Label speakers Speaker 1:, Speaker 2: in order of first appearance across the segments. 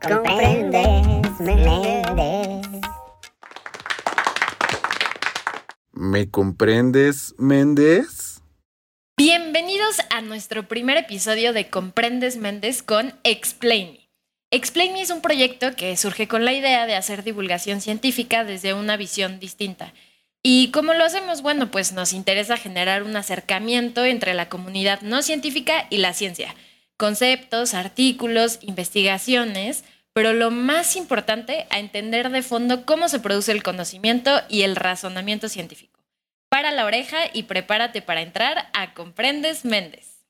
Speaker 1: comprendes, Méndez.
Speaker 2: ¿Me comprendes, Méndez?
Speaker 3: Bienvenidos a nuestro primer episodio de Comprendes Méndez con Explain Me. Explain Me es un proyecto que surge con la idea de hacer divulgación científica desde una visión distinta. ¿Y cómo lo hacemos? Bueno, pues nos interesa generar un acercamiento entre la comunidad no científica y la ciencia. Conceptos, artículos, investigaciones, pero lo más importante, a entender de fondo cómo se produce el conocimiento y el razonamiento científico. Para la oreja y prepárate para entrar a Comprendes Méndez.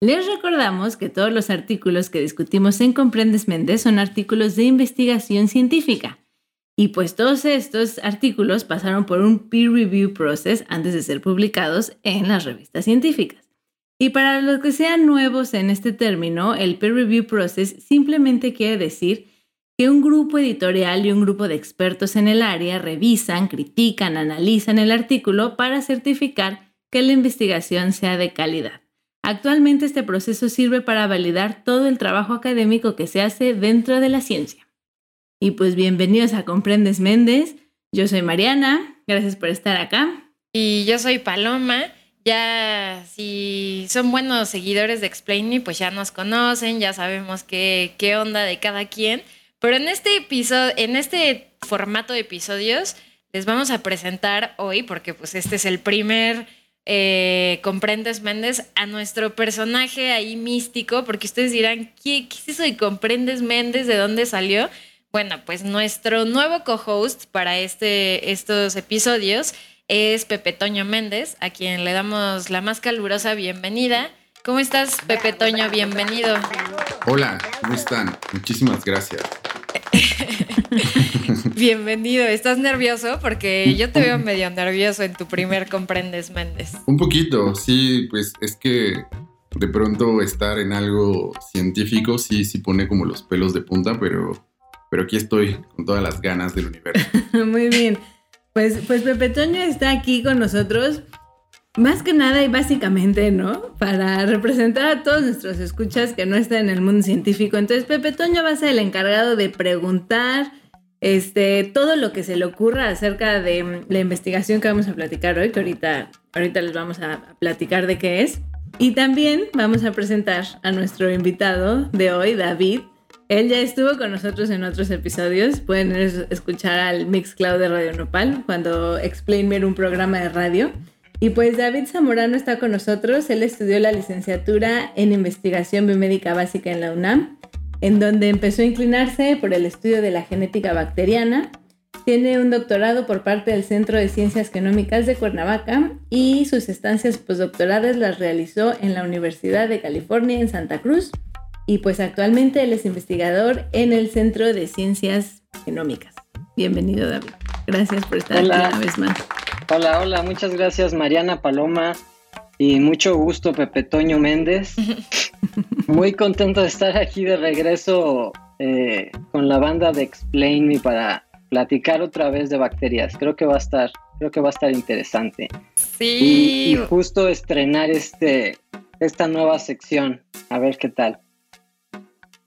Speaker 4: Les recordamos que todos los artículos que discutimos en Comprendes Méndez son artículos de investigación científica. Y pues todos estos artículos pasaron por un peer review process antes de ser publicados en las revistas científicas. Y para los que sean nuevos en este término, el peer review process simplemente quiere decir que un grupo editorial y un grupo de expertos en el área revisan, critican, analizan el artículo para certificar que la investigación sea de calidad. Actualmente este proceso sirve para validar todo el trabajo académico que se hace dentro de la ciencia. Y pues bienvenidos a Comprendes Méndez. Yo soy Mariana, gracias por estar acá.
Speaker 3: Y yo soy Paloma. Ya, si son buenos seguidores de Explain Me, pues ya nos conocen, ya sabemos qué, qué onda de cada quien. Pero en este episodio, en este formato de episodios, les vamos a presentar hoy, porque pues este es el primer eh, Comprendes Méndez, a nuestro personaje ahí místico, porque ustedes dirán, ¿qué, ¿qué es eso de Comprendes Méndez? ¿De dónde salió? Bueno, pues nuestro nuevo co-host para este, estos episodios es Pepe Toño Méndez, a quien le damos la más calurosa bienvenida. ¿Cómo estás, Pepe Toño? Bienvenido.
Speaker 2: Hola, ¿cómo están? Muchísimas gracias.
Speaker 3: Bienvenido. ¿Estás nervioso? Porque yo te veo medio nervioso en tu primer Comprendes Méndez.
Speaker 2: Un poquito, sí, pues es que de pronto estar en algo científico sí, sí pone como los pelos de punta, pero, pero aquí estoy con todas las ganas del universo.
Speaker 4: Muy bien. Pues, pues Pepe Toño está aquí con nosotros. Más que nada y básicamente, ¿no? Para representar a todos nuestros escuchas que no están en el mundo científico. Entonces, Pepe Toño va a ser el encargado de preguntar este, todo lo que se le ocurra acerca de la investigación que vamos a platicar hoy, que ahorita, ahorita les vamos a platicar de qué es. Y también vamos a presentar a nuestro invitado de hoy, David. Él ya estuvo con nosotros en otros episodios. Pueden escuchar al Mixcloud de Radio Nopal cuando Explain era un programa de radio. Y pues David Zamorano está con nosotros. Él estudió la licenciatura en investigación biomédica básica en la UNAM, en donde empezó a inclinarse por el estudio de la genética bacteriana. Tiene un doctorado por parte del Centro de Ciencias Genómicas de Cuernavaca y sus estancias postdoctorales las realizó en la Universidad de California en Santa Cruz. Y pues actualmente él es investigador en el Centro de Ciencias Genómicas. Bienvenido David. Gracias por estar aquí una vez más.
Speaker 5: Hola, hola, muchas gracias Mariana Paloma y mucho gusto Pepe Toño Méndez. Muy contento de estar aquí de regreso eh, con la banda de Explain Me para platicar otra vez de bacterias. Creo que va a estar, creo que va a estar interesante.
Speaker 3: Sí.
Speaker 5: Y, justo estrenar este, esta nueva sección. A ver qué tal.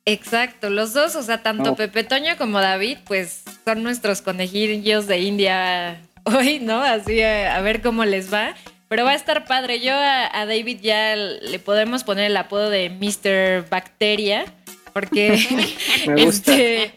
Speaker 3: Exacto, los dos, o sea, tanto Pepe Toño como David, pues son nuestros conejillos de India hoy, ¿no? Así a, ver cómo les va. Pero va a estar padre. Yo a, David ya le podemos poner el apodo de Mr. Bacteria. Porque este,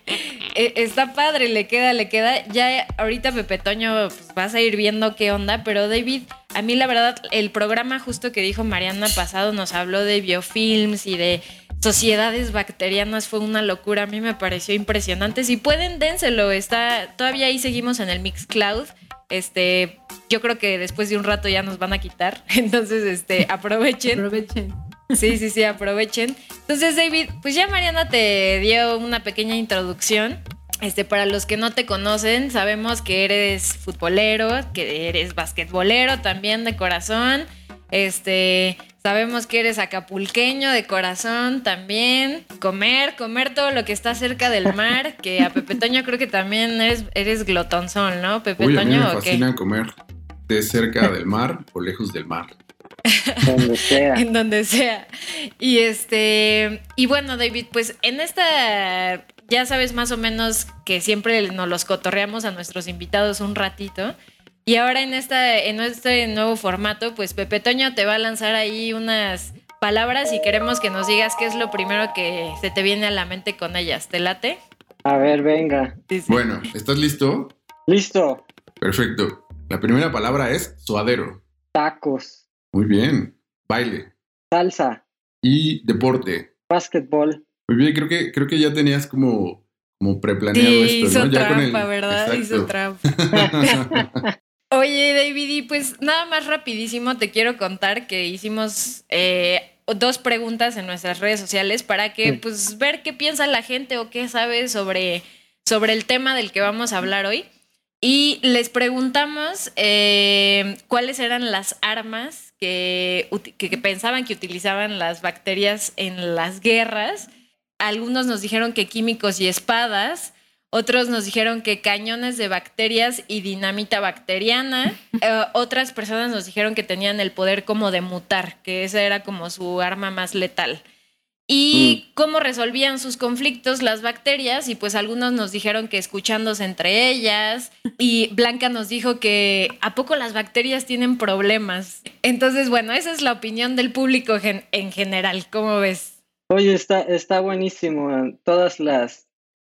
Speaker 3: e, está padre, le queda, le queda. Ya ahorita Pepe Toño pues, vas a ir viendo qué onda, pero David, a mí la verdad, el programa justo que dijo Mariana pasado nos habló de biofilms y de sociedades bacterianas fue una locura. A mí me pareció impresionante. Si pueden, dénselo. Está, todavía ahí seguimos en el Mixcloud. Este, yo creo que después de un rato ya nos van a quitar. Entonces, este, aprovechen.
Speaker 4: aprovechen.
Speaker 3: Sí, sí, sí, aprovechen. Entonces, David, pues ya Mariana te dio una pequeña introducción. Este, para los que no te conocen, sabemos que eres futbolero, que eres basquetbolero también de corazón. Este, sabemos que eres acapulqueño de corazón también. Comer, comer todo lo que está cerca del mar, que a Pepe Toño creo que también eres, eres glotonzón, ¿no? Pepe
Speaker 2: Uy,
Speaker 3: Toño.
Speaker 2: a mí me fascina comer de cerca del mar o lejos del mar.
Speaker 5: Donde sea.
Speaker 3: en donde sea. Y este, y bueno, David, pues en esta ya sabes más o menos que siempre nos los cotorreamos a nuestros invitados un ratito. Y ahora en, esta, en este nuevo formato, pues Pepe Toño te va a lanzar ahí unas palabras y queremos que nos digas qué es lo primero que se te viene a la mente con ellas. ¿Te late?
Speaker 5: A ver, venga.
Speaker 2: Bueno, ¿estás listo?
Speaker 5: Listo.
Speaker 2: Perfecto. La primera palabra es suadero.
Speaker 5: Tacos.
Speaker 2: Muy bien. Baile.
Speaker 5: Salsa.
Speaker 2: Y deporte.
Speaker 5: Básquetbol.
Speaker 2: Muy bien, creo que, creo que ya tenías como, como preplaneado
Speaker 3: Sí,
Speaker 2: esto,
Speaker 3: hizo
Speaker 2: ¿no? Ya con el-
Speaker 3: trampa, ¿verdad? Hizo trampa. Oye, David, y pues nada más rapidísimo te quiero contar que hicimos eh, dos preguntas en nuestras redes sociales para que pues ver qué piensa la gente o qué sabe sobre, sobre el tema del que vamos a hablar hoy. Y les preguntamos eh, cuáles eran las armas que, que- que pensaban que utilizaban las bacterias en las guerras. Algunos nos dijeron que químicos y espadas. Otros nos dijeron que cañones de bacterias y dinamita bacteriana. Eh, otras personas nos dijeron que tenían el poder como de mutar, que esa era como su arma más letal. Y cómo resolvían sus conflictos las bacterias, y pues algunos nos dijeron que escuchándose entre ellas, y Blanca nos dijo que a poco las bacterias tienen problemas. Entonces, bueno, esa es la opinión del público gen- en general, ¿cómo ves?
Speaker 5: Oye, está, está buenísimo. Todas las,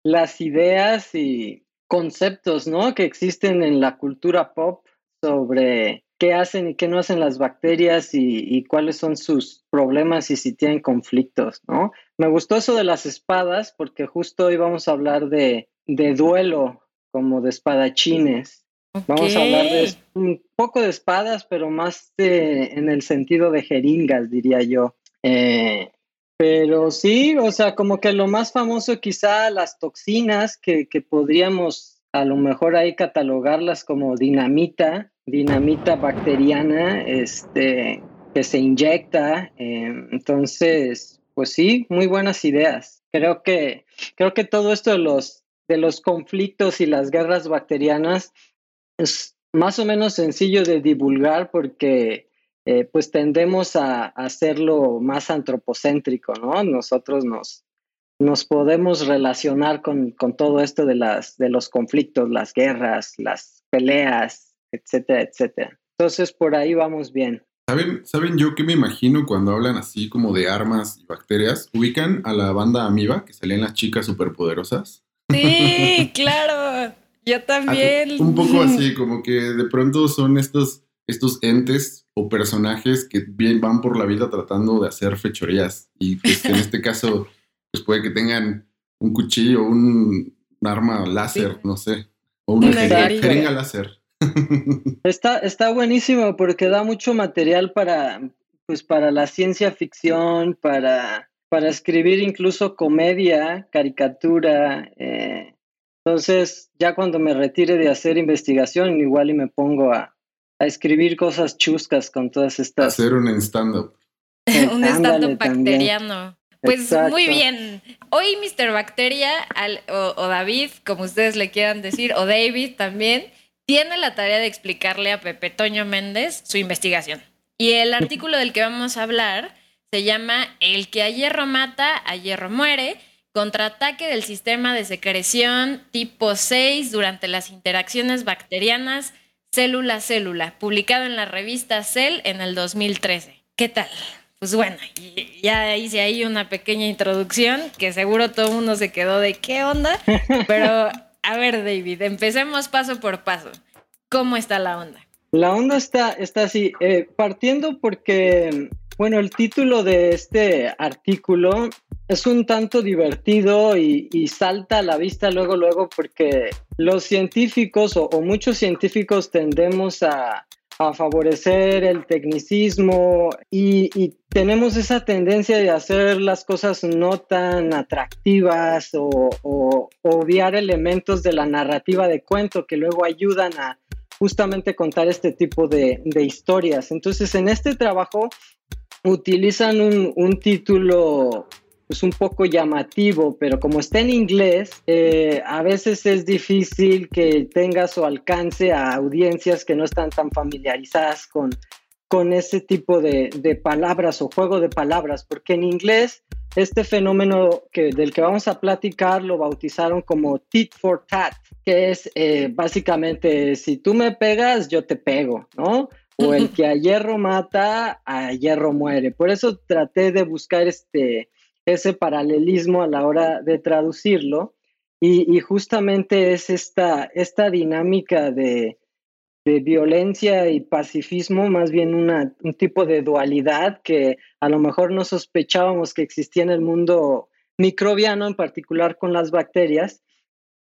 Speaker 5: las ideas y conceptos, ¿no? Que existen en la cultura pop sobre qué hacen y qué no hacen las bacterias y, y cuáles son sus problemas y si tienen conflictos, ¿no? Me gustó eso de las espadas porque justo hoy vamos a hablar de, de duelo, como de espadachines. Vamos a hablar de un poco de espadas, pero más de- en el sentido de jeringas, diría yo. Eh, pero sí, o sea, como que lo más famoso quizá las toxinas que, que podríamos a lo mejor ahí catalogarlas como dinamita, dinamita bacteriana, este, que se inyecta. eh, entonces, pues sí, muy buenas ideas. Creo que, creo que todo esto de los, de los conflictos y las guerras bacterianas es más o menos sencillo de divulgar porque eh, pues tendemos a, a hacerlo más antropocéntrico, ¿no? Nosotros nos, nos podemos relacionar con, con todo esto de, las, de los conflictos, las guerras, las peleas, etcétera, etcétera. Entonces por ahí vamos bien.
Speaker 2: ¿Saben, ¿Saben yo qué me imagino cuando hablan así como de armas y bacterias? ¿Ubican a la banda Amiba, que salían las chicas superpoderosas?
Speaker 3: Sí, claro. Yo también.
Speaker 2: Un poco así, como que de pronto son estos, estos entes o personajes que bien van por la vida tratando de hacer fechorías. Y pues, en este caso, pues puede que tengan un cuchillo, un, un arma láser, no sé. O una jeringa.
Speaker 3: jeringa
Speaker 2: láser.
Speaker 5: Está, está buenísimo porque da mucho material para, pues, para la ciencia ficción, para, para escribir incluso comedia, caricatura. eh. Entonces, ya cuando me retire de hacer investigación, igual y me pongo a, a escribir cosas chuscas con todas estas.
Speaker 2: hacer un stand-up.
Speaker 3: un stand-up bacteriano. Pues
Speaker 5: Exacto.
Speaker 3: muy bien. Hoy Mr. Bacteria al- o, o David, como ustedes le quieran decir, o David también, tiene la tarea de explicarle a Pepe Toño Méndez su investigación. Y el artículo del que vamos a hablar se llama El que a hierro mata, a hierro muere, contraataque del sistema de secreción tipo 6 durante las interacciones bacterianas célula-célula, publicado en la revista Cell en el 2013. ¿Qué tal? Pues bueno, ya hice ahí una pequeña introducción que seguro todo el mundo se quedó de qué onda, pero a ver David, empecemos paso por paso. ¿Cómo está la onda?
Speaker 5: La onda está, está así, eh, partiendo porque, bueno, el título de este artículo es un tanto divertido y, salta a la vista luego, luego, porque los científicos o, muchos científicos tendemos a, favorecer el tecnicismo y, tenemos esa tendencia de hacer las cosas no tan atractivas o, obviar elementos de la narrativa de cuento que luego ayudan a justamente contar este tipo de, historias. Entonces, en este trabajo utilizan un título pues un poco llamativo, pero como está en inglés, eh, a veces es difícil que tenga su alcance a audiencias que no están tan familiarizadas con, con ese tipo de, de, palabras o juego de palabras, porque en inglés este fenómeno que, del que vamos a platicar lo bautizaron como tit for tat, que es eh, básicamente si tú me pegas, yo te pego, ¿no? O el que a hierro mata, a hierro muere. Por eso traté de buscar este, ese paralelismo a la hora de traducirlo. Y, justamente es esta, esta dinámica de, de violencia y pacifismo, más bien una, un tipo de dualidad que a lo mejor no sospechábamos que existía en el mundo microbiano, en particular con las bacterias,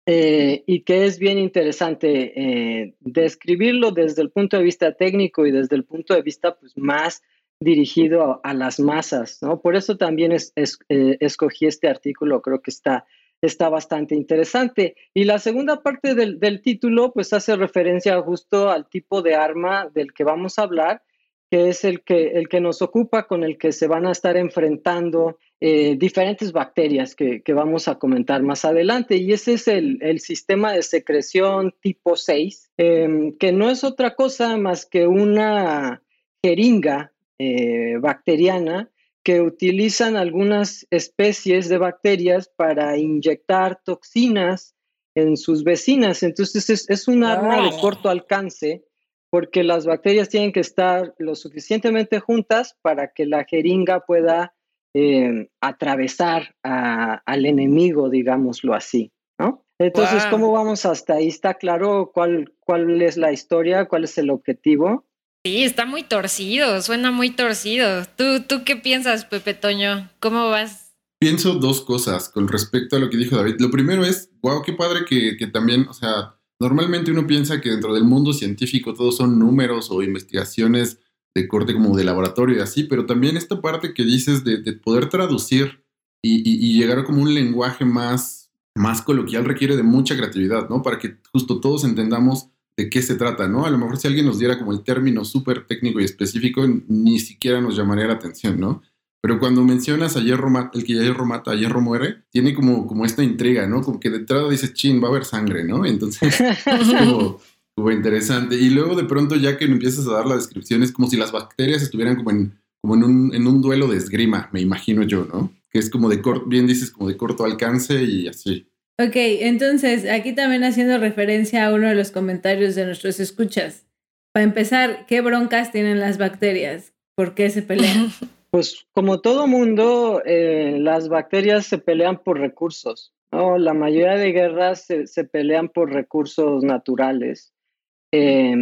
Speaker 5: eh, y que es bien interesante eh, describirlo desde el punto de vista técnico y desde el punto de vista pues, más dirigido a, a las masas. ¿no? Por eso también es, es, eh, escogí este artículo, creo que está está bastante interesante. Y la segunda parte del, del, título, pues hace referencia justo al tipo de arma del que vamos a hablar, que es el que, el que nos ocupa, con el que se van a estar enfrentando eh, diferentes bacterias que, que, vamos a comentar más adelante. Y ese es el, el sistema de secreción tipo 6, eh, que no es otra cosa más que una jeringa eh, bacteriana que utilizan algunas especies de bacterias para inyectar toxinas en sus vecinas. Entonces es, es un arma de corto alcance porque las bacterias tienen que estar lo suficientemente juntas para que la jeringa pueda eh, atravesar a, al enemigo, digámoslo así, ¿no? Entonces, wow. ¿cómo vamos hasta ahí? ¿Está claro cuál, cuál es la historia, cuál es el objetivo?
Speaker 3: Sí, está muy torcido, suena muy torcido. ¿Tú, ¿Tú qué piensas, Pepe Toño? ¿Cómo vas?
Speaker 2: Pienso dos cosas con respecto a lo que dijo David. Lo primero es, wow, qué padre que, también, o sea, normalmente uno piensa que dentro del mundo científico todos son números o investigaciones de corte como de laboratorio y así, pero también esta parte que dices de, de poder traducir y, y, llegar como un lenguaje más, más coloquial requiere de mucha creatividad, ¿no? Para que justo todos entendamos de qué se trata, ¿no? A lo mejor si alguien nos diera como el término súper técnico y específico, ni siquiera nos llamaría la atención, ¿no? Pero cuando mencionas a hierro mata, el que hierro mata, a hierro muere, tiene como, como esta intriga, ¿no? Como que de entrada dices, chin, va a haber sangre, ¿no? Entonces es como, como, interesante. Y luego de pronto ya que empiezas a dar la descripción, es como si las bacterias estuvieran como en, como en, un, en un duelo de esgrima, me imagino yo, ¿no? Que es como de corto, bien dices, como de corto alcance y así.
Speaker 4: Ok, entonces aquí también haciendo referencia a uno de los comentarios de nuestros escuchas. Para empezar, ¿qué broncas tienen las bacterias? ¿Por qué se pelean?
Speaker 5: Pues como todo mundo, eh, las bacterias se pelean por recursos. La mayoría de guerras se, pelean por recursos naturales, eh,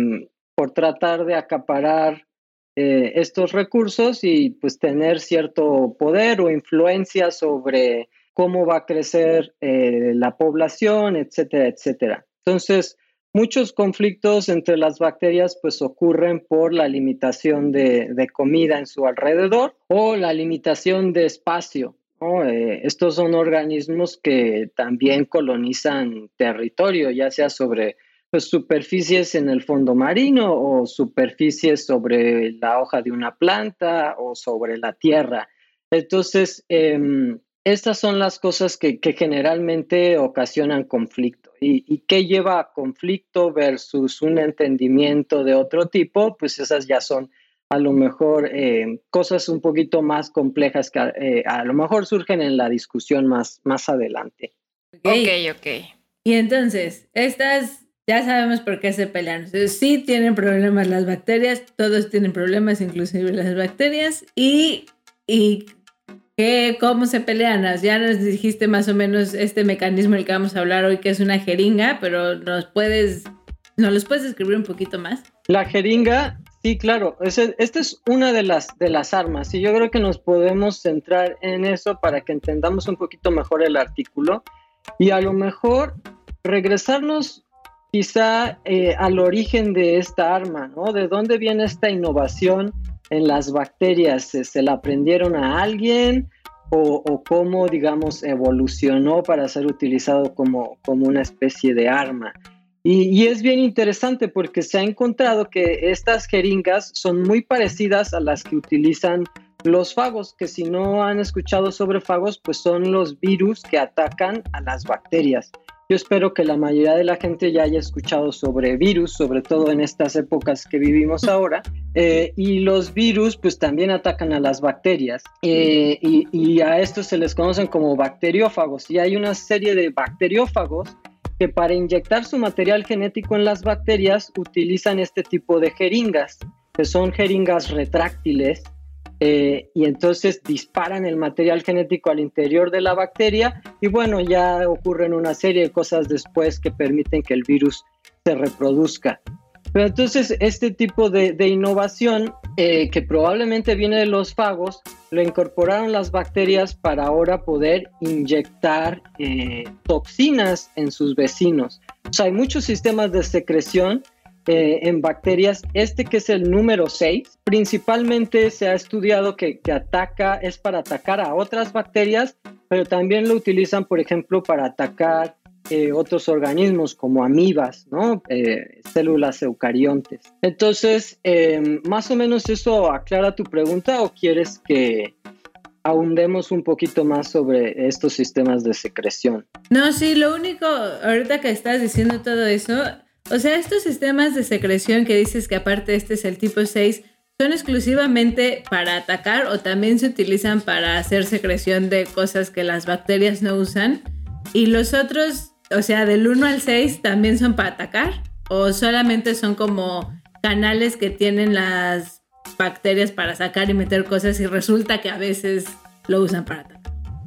Speaker 5: por tratar de acaparar eh, estos recursos y pues tener cierto poder o influencia sobre cómo va a crecer eh, la población, etcétera, etcétera. Entonces, muchos conflictos entre las bacterias pues ocurren por la limitación de, comida en su alrededor o la limitación de espacio. Eh, estos son organismos que también colonizan territorio, ya sea sobre pues, superficies en el fondo marino o superficies sobre la hoja de una planta o sobre la tierra. Entonces, eh, estas son las cosas que, que generalmente ocasionan conflicto. ¿Y, ¿Y, qué lleva a conflicto versus un entendimiento de otro tipo? Pues esas ya son a lo mejor eh, cosas un poquito más complejas que eh, a lo mejor surgen en la discusión más, más adelante.
Speaker 3: Okay. ok, ok.
Speaker 4: Y entonces, estas ya sabemos por qué se pelean. Entonces, sí tienen problemas las bacterias, todos tienen problemas, inclusive las bacterias. Y, y ¿Qué, ¿Cómo se pelean? Ya nos dijiste más o menos este mecanismo del que vamos a hablar hoy, que es una jeringa, pero ¿nos puedes, ¿nos los puedes describir un poquito más?
Speaker 5: La jeringa, sí, claro. Esta es una de las, de las armas y yo creo que nos podemos centrar en eso para que entendamos un poquito mejor el artículo y a lo mejor regresarnos quizá eh, al origen de esta arma, ¿no? ¿De dónde viene esta innovación? En las bacterias? ¿Se la aprendieron a alguien o, o, cómo, digamos, evolucionó para ser utilizado como, como una especie de arma? Y, y, es bien interesante porque se ha encontrado que estas jeringas son muy parecidas a las que utilizan los fagos, que si no han escuchado sobre fagos, pues son los virus que atacan a las bacterias. Yo espero que la mayoría de la gente ya haya escuchado sobre virus, sobre todo en estas épocas que vivimos ahora. Eh, y los virus pues también atacan a las bacterias eh, y, y, a estos se les conocen como bacteriófagos. Y hay una serie de bacteriófagos que para inyectar su material genético en las bacterias utilizan este tipo de jeringas, que son jeringas retráctiles eh, y entonces disparan el material genético al interior de la bacteria y bueno, ya ocurren una serie de cosas después que permiten que el virus se reproduzca. Pero entonces este tipo de, innovación eh, que probablemente viene de los fagos, lo incorporaron las bacterias para ahora poder inyectar eh, toxinas en sus vecinos. O sea, hay muchos sistemas de secreción eh, en bacterias. Este que es el número 6, principalmente se ha estudiado que, ataca, es para atacar a otras bacterias, pero también lo utilizan, por ejemplo, para atacar eh, otros organismos como amibas, ¿no? Eh, células eucariontes. Entonces, em, más o menos eso aclara tu pregunta o quieres que ahondemos un poquito más sobre estos sistemas de secreción.
Speaker 4: No, sí, lo único, ahorita que estás diciendo todo eso, o sea, estos sistemas de secreción que dices que aparte este es el tipo 6, ¿son exclusivamente para atacar o también se utilizan para hacer secreción de cosas que las bacterias no usan? ¿Y los otros, o sea, del 1 al 6, también son para atacar? ¿O solamente son como canales que tienen las bacterias para sacar y meter cosas y resulta que a veces lo usan para atacar?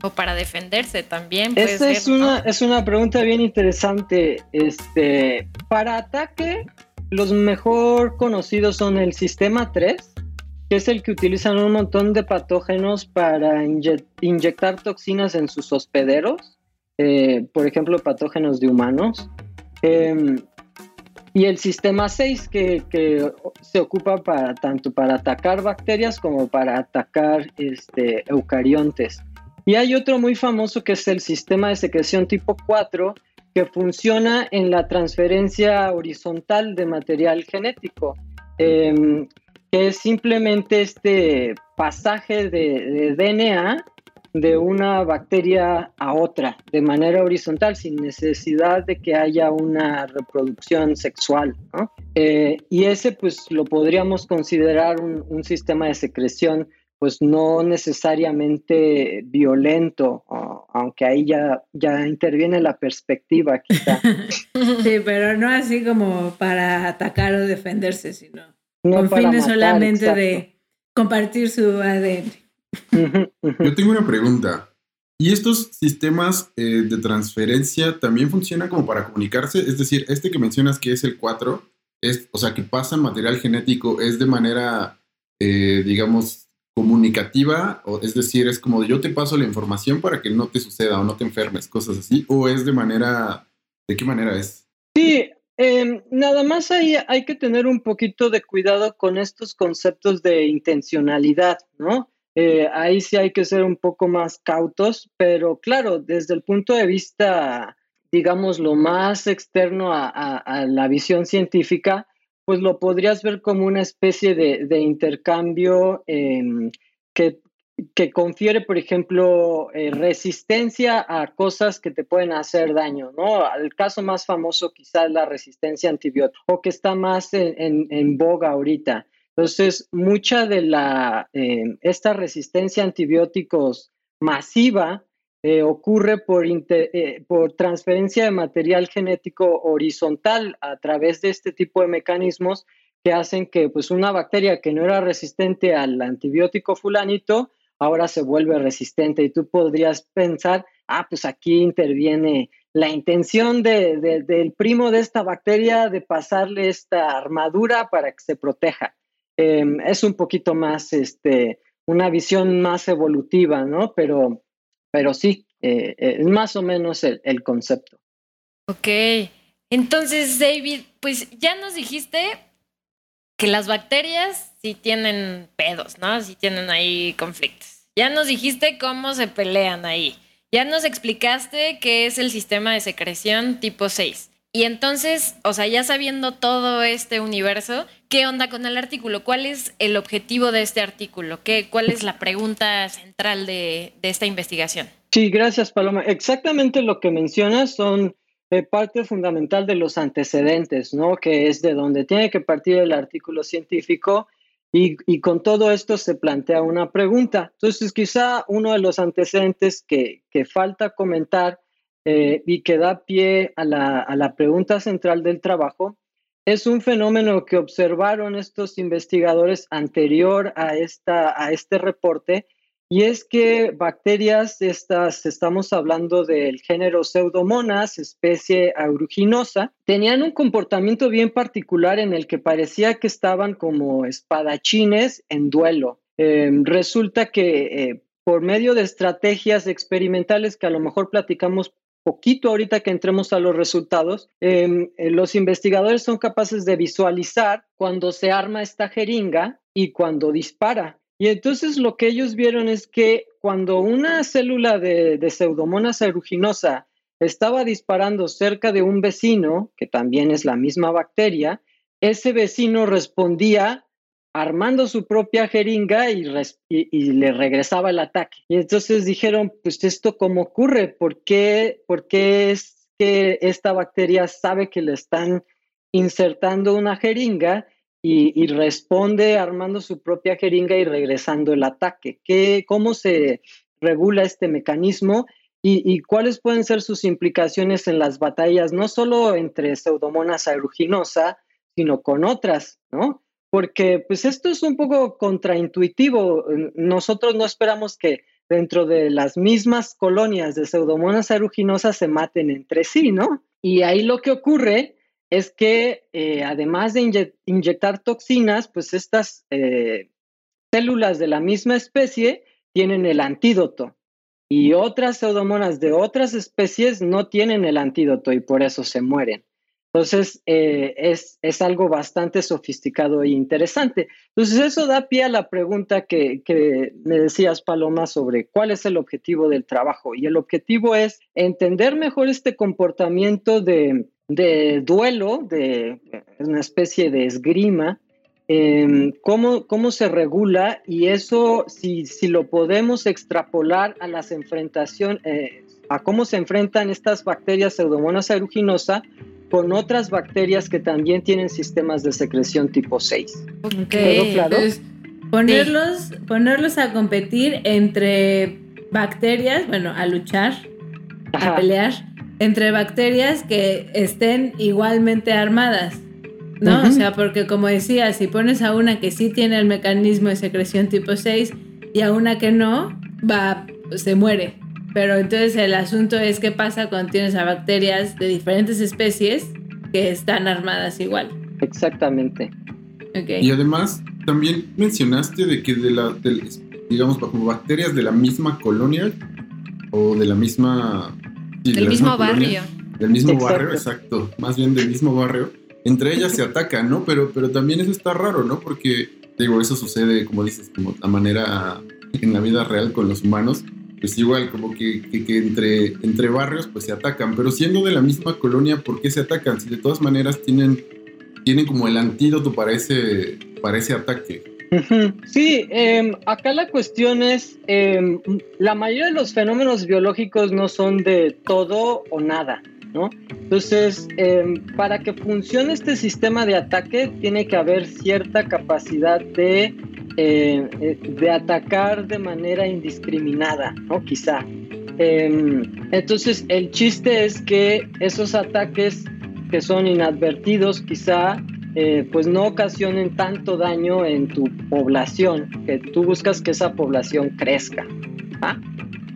Speaker 3: O para defenderse también.
Speaker 5: Esta es, una, es una pregunta bien interesante. Este, para ataque, los mejor conocidos son el sistema 3, que es el que utilizan un montón de patógenos para inyectar toxinas en sus hospederos, eh, por ejemplo, patógenos de humanos. Em, y el sistema 6 que, que, se ocupa para tanto para atacar bacterias como para atacar este, eucariontes. Y hay otro muy famoso que es el sistema de secreción tipo 4, que funciona en la transferencia horizontal de material genético, em, que es simplemente este pasaje de, DNA de una bacteria a otra de manera horizontal sin necesidad de que haya una reproducción sexual. Eh, y ese pues lo podríamos considerar un, un sistema de secreción pues no necesariamente violento, aunque ahí ya, ya interviene la perspectiva quizá.
Speaker 4: sí, pero no así como para atacar o defenderse, sino con fines solamente de compartir su ADN.
Speaker 2: Yo tengo una pregunta. ¿Y estos sistemas eh, de transferencia también funcionan como para comunicarse? Es decir, este que mencionas que es el 4, es, o sea, que pasan material genético, es de manera, eh, digamos, comunicativa, o es decir, es como yo te paso la información para que no te suceda o no te enfermes, cosas así, o es de manera, ¿de qué manera es?
Speaker 5: Sí, em, nada más ahí hay que tener un poquito de cuidado con estos conceptos de intencionalidad, ¿no? Eh, ahí sí hay que ser un poco más cautos, pero claro, desde el punto de vista, digamos, lo más externo a la visión científica, pues lo podrías ver como una especie de, intercambio em, que, confiere, por ejemplo, eh, resistencia a cosas que te pueden hacer daño, ¿no? El caso más famoso quizás es la resistencia antibiótica, o que está más en, boga ahorita. Entonces, mucha de la, em, esta resistencia a antibióticos masiva eh, ocurre por, eh, por transferencia de material genético horizontal a través de este tipo de mecanismos que hacen que pues, una bacteria que no era resistente al antibiótico fulanito ahora se vuelve resistente y tú podrías pensar, ah, pues aquí interviene la intención de, del primo de esta bacteria de pasarle esta armadura para que se proteja. Em, es un poquito más, este, una visión más evolutiva, ¿no? Pero pero sí, eh, eh, es más o menos el, concepto.
Speaker 3: Ok, entonces David, pues ya nos dijiste que las bacterias sí tienen pedos, ¿no? Sí tienen ahí conflictos. Ya nos dijiste cómo se pelean ahí. Ya nos explicaste qué es el sistema de secreción tipo 6. Y entonces, o sea, ya sabiendo todo este universo, ¿qué onda con el artículo? ¿Cuál es el objetivo de este artículo? ¿Qué, ¿Cuál es la pregunta central de, esta investigación?
Speaker 5: Sí, gracias, Paloma. Exactamente lo que mencionas son eh, parte fundamental de los antecedentes, ¿no? Que es de donde tiene que partir el artículo científico y, y, con todo esto se plantea una pregunta. Entonces, quizá uno de los antecedentes que falta comentar eh, y que da pie a la, a la pregunta central del trabajo es un fenómeno que observaron estos investigadores anterior a, esta, a este reporte y es que bacterias, estas, estamos hablando del género Pseudomonas, especie aeruginosa, tenían un comportamiento bien particular en el que parecía que estaban como espadachines en duelo. Em, resulta que eh, por medio de estrategias experimentales que a lo mejor platicamos poquito ahorita que entremos a los resultados, em, eh, los investigadores son capaces de visualizar cuando se arma esta jeringa y cuando dispara. Y entonces lo que ellos vieron es que cuando una célula de, de pseudomonas aeruginosa estaba disparando cerca de un vecino, que también es la misma bacteria, ese vecino respondía armando su propia jeringa y, y, le regresaba el ataque. Y entonces dijeron, pues esto cómo ocurre, ¿por qué, ¿por qué es que esta bacteria sabe que le están insertando una jeringa y, responde armando su propia jeringa y regresando el ataque. ¿Qué, ¿Cómo se regula este mecanismo y, cuáles pueden ser sus implicaciones en las batallas, no solo entre Pseudomonas aeruginosa, sino con otras, ¿no? Porque pues esto es un poco contraintuitivo. Nosotros no esperamos que dentro de las mismas colonias de Pseudomonas aeruginosa se maten entre sí, ¿no? Y ahí lo que ocurre es que eh, además de inyectar toxinas, pues estas eh, células de la misma especie tienen el antídoto y otras pseudomonas de otras especies no tienen el antídoto y por eso se mueren. Entonces, eh, es, es, algo bastante sofisticado e interesante. Entonces, eso da pie a la pregunta que, que, me decías, Paloma, sobre cuál es el objetivo del trabajo. Y el objetivo es entender mejor este comportamiento de, de duelo, de una especie de esgrima, em, cómo, cómo, se regula y eso, si, si lo podemos extrapolar a las enfrentaciones, eh, a cómo se enfrentan estas bacterias pseudomonas aeruginosa con otras bacterias que también tienen sistemas de secreción tipo 6.
Speaker 4: Okay. claro? ponerlos, ponerlos a competir entre bacterias, bueno, a luchar, a pelear entre bacterias que estén igualmente armadas, ¿no? O sea, porque como decía, si pones a una que sí tiene el mecanismo de secreción tipo 6 y a una que no, va, se muere. Pero entonces el asunto es qué pasa cuando tienes a bacterias de diferentes especies que están armadas igual.
Speaker 5: Exactamente.
Speaker 2: Okay. Y además, también mencionaste de que de la, digamos, como bacterias de la misma colonia o de la misma
Speaker 3: del mismo barrio.
Speaker 2: Del mismo barrio, exacto. Más bien del mismo barrio. Entre ellas se atacan, ¿no? Pero, pero también eso está raro, ¿no? Porque, digo, eso sucede, como dices, como a manera en la vida real con los humanos. Pues igual, como que, que, entre, entre barrios pues se atacan. Pero siendo de la misma colonia, ¿por qué se atacan? Si de todas maneras tienen, tienen como el antídoto para ese, para ese ataque.
Speaker 5: Sí, em, acá la cuestión es, em, la mayoría de los fenómenos biológicos no son de todo o nada, ¿no? Entonces, em, para que funcione este sistema de ataque, tiene que haber cierta capacidad de, eh, de atacar de manera indiscriminada, ¿no? Quizá. entonces, el chiste es que esos ataques que son inadvertidos, quizá eh, pues no ocasionen tanto daño en tu población, que tú buscas que esa población crezca. ¿ah?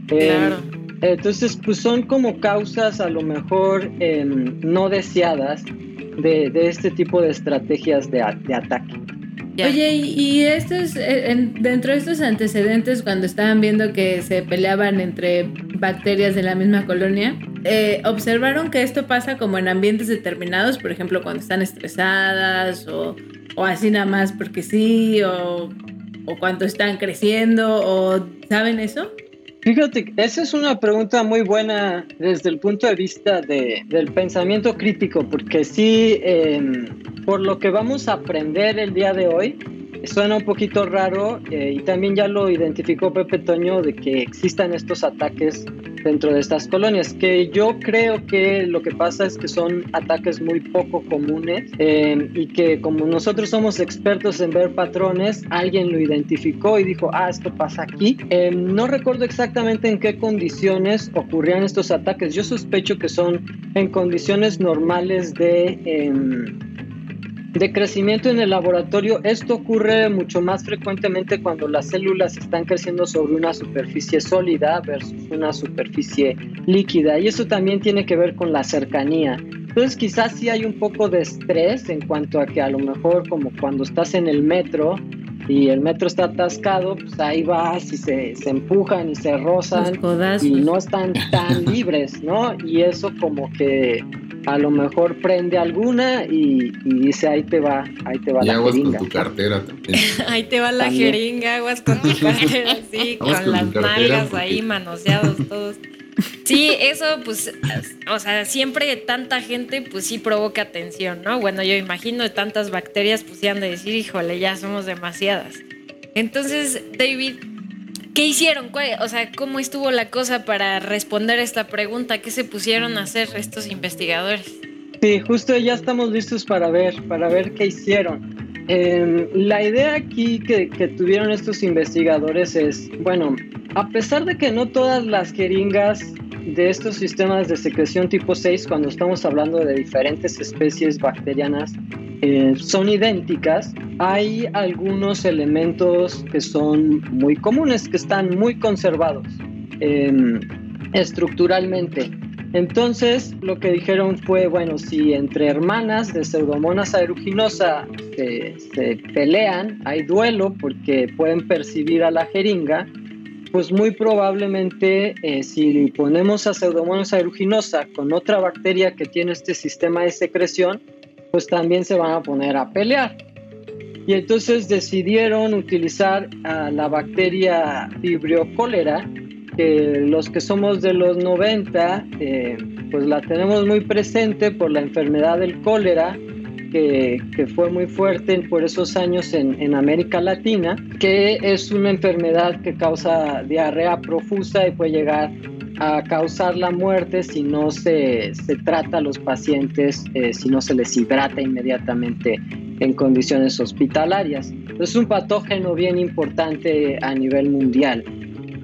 Speaker 3: Claro.
Speaker 5: entonces, pues son como causas a lo mejor em, no deseadas de, este tipo de estrategias de, de ataque.
Speaker 4: Oye, y, estos, eh, dentro de estos antecedentes, cuando estaban viendo que se peleaban entre bacterias de la misma colonia, eh, observaron que esto pasa como en ambientes determinados, por ejemplo, cuando están estresadas o, o así nada más porque sí, o, o cuando están creciendo, o ¿saben eso?
Speaker 5: Fíjate, esa es una pregunta muy buena desde el punto de vista de, del pensamiento crítico, porque sí, em, por lo que vamos a aprender el día de hoy, suena un poquito raro eh, y también ya lo identificó Pepe Toño de que existan estos ataques dentro de estas colonias, que yo creo que lo que pasa es que son ataques muy poco comunes eh, y que como nosotros somos expertos en ver patrones, alguien lo identificó y dijo, ah, esto pasa aquí. Eh, no recuerdo exactamente en qué condiciones ocurrían estos ataques. Yo sospecho que son en condiciones normales de... De crecimiento en el laboratorio, esto ocurre mucho más frecuentemente cuando las células están creciendo sobre una superficie sólida versus una superficie líquida y eso también tiene que ver con la cercanía. Entonces quizás sí hay un poco de estrés en cuanto a que a lo mejor como cuando estás en el metro y el metro está atascado, pues ahí vas y se, se empujan y se rozan y no están tan libres, ¿no? Y eso como que a lo mejor prende alguna y, dice ahí te va, ahí te va
Speaker 2: y
Speaker 5: la
Speaker 2: aguas
Speaker 5: jeringa.
Speaker 2: con tu cartera también.
Speaker 3: ahí te va la jeringa, aguas con tu cartera, sí, con, las nalgas ahí manoseados todos. Sí, eso pues, o sea, siempre tanta gente pues sí provoca tensión, ¿no? Bueno, yo imagino tantas bacterias pues han de decir, híjole, ya somos demasiadas. Entonces, David, ¿Qué hicieron? O sea, ¿cómo estuvo la cosa para responder esta pregunta? ¿Qué se pusieron a hacer estos investigadores?
Speaker 5: Sí, justo ya estamos listos para ver, para ver qué hicieron. Em, la idea aquí que, que, tuvieron estos investigadores es, bueno, a pesar de que no todas las jeringas de estos sistemas de secreción tipo 6, cuando estamos hablando de diferentes especies bacterianas, eh, son idénticas, hay algunos elementos que son muy comunes, que están muy conservados em, estructuralmente. Entonces, lo que dijeron fue, bueno, si entre hermanas de Pseudomonas aeruginosa se, pelean, hay duelo porque pueden percibir a la jeringa, pues muy probablemente eh, si ponemos a Pseudomonas aeruginosa con otra bacteria que tiene este sistema de secreción, pues también se van a poner a pelear. Y entonces decidieron utilizar a la bacteria Vibrio cólera, que los que somos de los 90, eh, pues la tenemos muy presente por la enfermedad del cólera, que, que, fue muy fuerte por esos años en, en, América Latina, que es una enfermedad que causa diarrea profusa y puede llegar a causar la muerte si no se, se trata a los pacientes, eh, si no se les hidrata inmediatamente en condiciones hospitalarias. Es un patógeno bien importante a nivel mundial.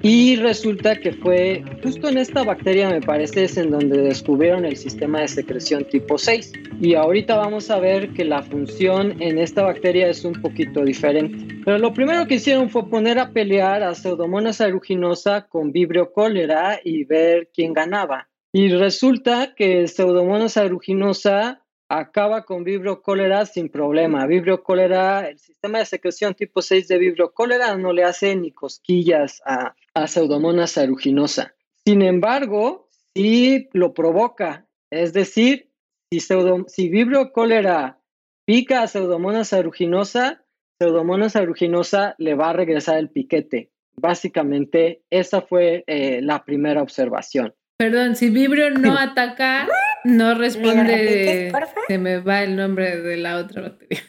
Speaker 5: Y resulta que fue justo en esta bacteria, me parece, es en donde descubrieron el sistema de secreción tipo 6. Y ahorita vamos a ver que la función en esta bacteria es un poquito diferente. Pero lo primero que hicieron fue poner a pelear a Pseudomonas aeruginosa con Vibrio cólera y ver quién ganaba. Y resulta que Pseudomonas aeruginosa acaba con Vibrio cólera sin problema. Vibrio cólera, el sistema de secreción tipo 6 de Vibrio cólera no le hace ni cosquillas a, a Pseudomonas aeruginosa. Sin embargo, sí lo provoca. Es decir, si, si Vibrio cólera pica a Pseudomonas aeruginosa, Pseudomonas aeruginosa le va a regresar el piquete. Básicamente, esa fue eh, la primera observación.
Speaker 4: Perdón, si Vibrio no ataca, no responde. Se me va el nombre de la otra bacteria.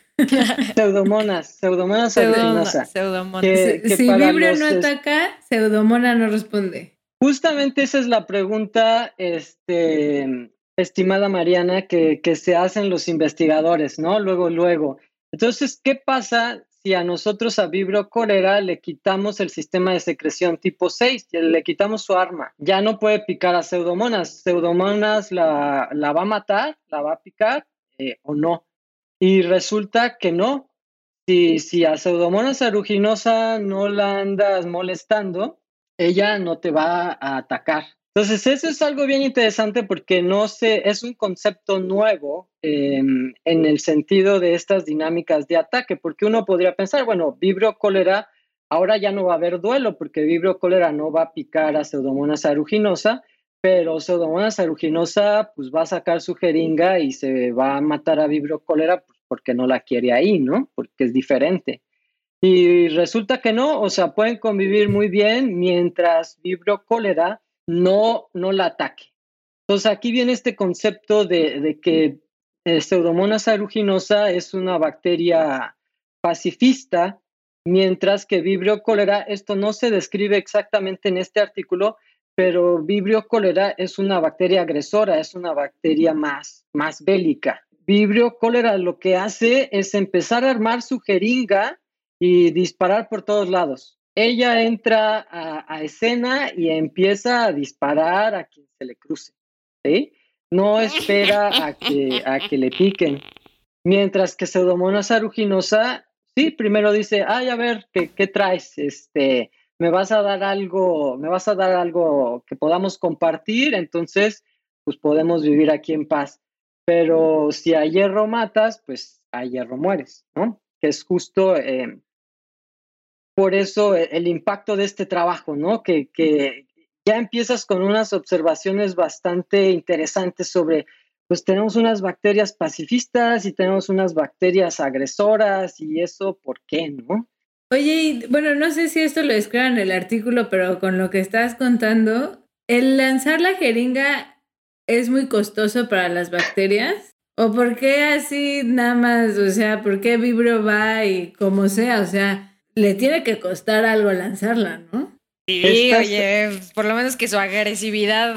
Speaker 5: Pseudomonas, pseudomonas aeruginosa.
Speaker 4: si Vibrio no ataca, pseudomona no responde.
Speaker 5: Justamente esa es la pregunta, este, estimada Mariana, que, que se hacen los investigadores, ¿no? Luego, luego. Entonces, ¿qué pasa si a nosotros a Vibrio cólera le quitamos el sistema de secreción tipo 6, le quitamos su arma? Ya no puede picar a pseudomonas. Pseudomonas la, la va a matar, la va a picar eh, o no. Y resulta que no. Si, si a pseudomonas aeruginosa no la andas molestando, ella no te va a atacar. Entonces, eso es algo bien interesante porque no sé, es un concepto nuevo em, en el sentido de estas dinámicas de ataque, porque uno podría pensar, bueno, vibrio cólera, ahora ya no va a haber duelo porque vibrio cólera no va a picar a pseudomonas aeruginosa, pero pseudomonas aeruginosa pues va a sacar su jeringa y se va a matar a vibrio cólera porque no la quiere ahí, ¿no? Porque es diferente. Y resulta que no, o sea, pueden convivir muy bien mientras vibrio cólera no, no la ataque. Entonces aquí viene este concepto de, que eh, Pseudomonas aeruginosa es una bacteria pacifista mientras que Vibrio cólera, esto no se describe exactamente en este artículo, pero Vibrio cólera es una bacteria agresora, es una bacteria más, más bélica. Vibrio cólera lo que hace es empezar a armar su jeringa y disparar por todos lados. Ella entra a, escena y empieza a disparar a quien se le cruce. No espera a que, a que le piquen. Mientras que Pseudomonas aeruginosa, sí, primero dice, ay, a ver, ¿qué, ¿qué, traes? Este, me vas a dar algo, me vas a dar algo que podamos compartir, entonces, pues podemos vivir aquí en paz. Pero si a hierro matas, pues a hierro mueres, ¿no? Que es justo eh, por eso el impacto de este trabajo, ¿no? Que, que ya empiezas con unas observaciones bastante interesantes sobre pues tenemos unas bacterias pacifistas y tenemos unas bacterias agresoras y eso, ¿por qué no?
Speaker 4: Oye, bueno, no sé si esto lo escriban en el artículo, pero con lo que estás contando, el lanzar la jeringa es muy costoso para las bacterias. ¿O por qué así nada más? O sea, ¿por qué Vibro va y como sea? O sea, le tiene que costar algo lanzarla, ¿no?
Speaker 3: Sí, oye, por lo menos que su agresividad,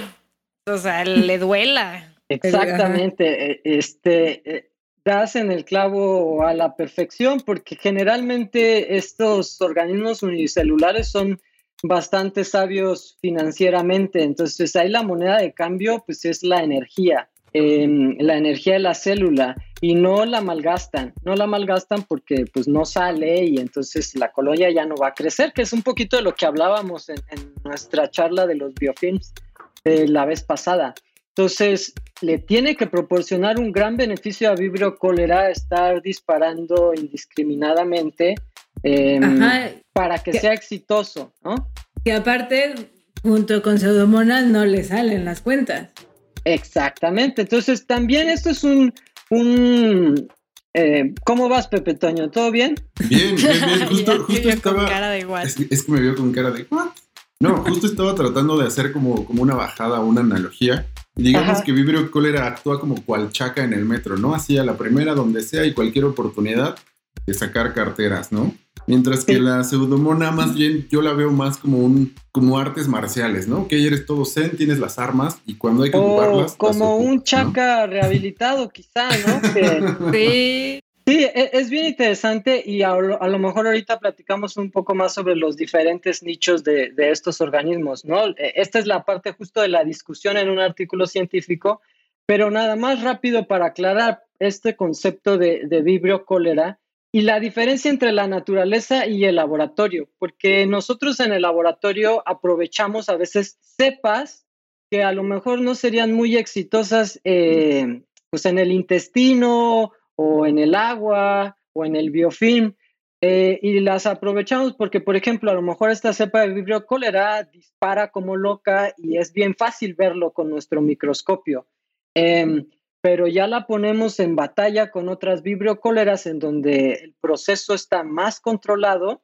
Speaker 3: o sea, le duela.
Speaker 5: Exactamente, e, este, e, das en el clavo a la perfección porque generalmente estos organismos unicelulares son bastante sabios financieramente, entonces ahí la moneda de cambio pues es la energía, em, la energía de la célula y no la malgastan, no la malgastan porque pues no sale y entonces la colonia ya no va a crecer, que es un poquito de lo que hablábamos en, nuestra charla de los biofilms de la vez pasada. Entonces, le tiene que proporcionar un gran beneficio a Vibrio cólera estar disparando indiscriminadamente em, para que, sea exitoso, ¿no?
Speaker 4: Y aparte, junto con Pseudomonas no le salen las cuentas.
Speaker 5: Exactamente. Entonces, también esto es un... un eh, ¿Cómo vas, Pepe Toño? ¿Todo bien?
Speaker 2: Bien, bien, bien. Justo, justo estaba... Es, es, que me veo con cara de... No, justo estaba tratando de hacer como, como una bajada, una analogía Digamos que Vibrio Cólera actúa como cual chaca en el metro, ¿no? Así a la primera, donde sea y cualquier oportunidad de sacar carteras, ¿no? Mientras que la pseudomona, más bien, yo la veo más como un como artes marciales, ¿no? Que eres todo zen, tienes las armas y cuando hay que ocuparlas.
Speaker 5: Como un chaca rehabilitado, quizá, ¿no?
Speaker 3: sí.
Speaker 5: Sí, e, es bien interesante y a, lo mejor ahorita platicamos un poco más sobre los diferentes nichos de, estos organismos, ¿no? E, esta es la parte justo de la discusión en un artículo científico, pero nada más rápido para aclarar este concepto de, de vibrio cólera y la diferencia entre la naturaleza y el laboratorio, porque nosotros en el laboratorio aprovechamos a veces cepas que a lo mejor no serían muy exitosas eh, pues en el intestino o en el agua o en el biofilm. Eh, y las aprovechamos porque, por ejemplo, a lo mejor esta cepa de vibrio cólera dispara como loca y es bien fácil verlo con nuestro microscopio. Em, pero ya la ponemos en batalla con otras vibrio cóleras en donde el proceso está más controlado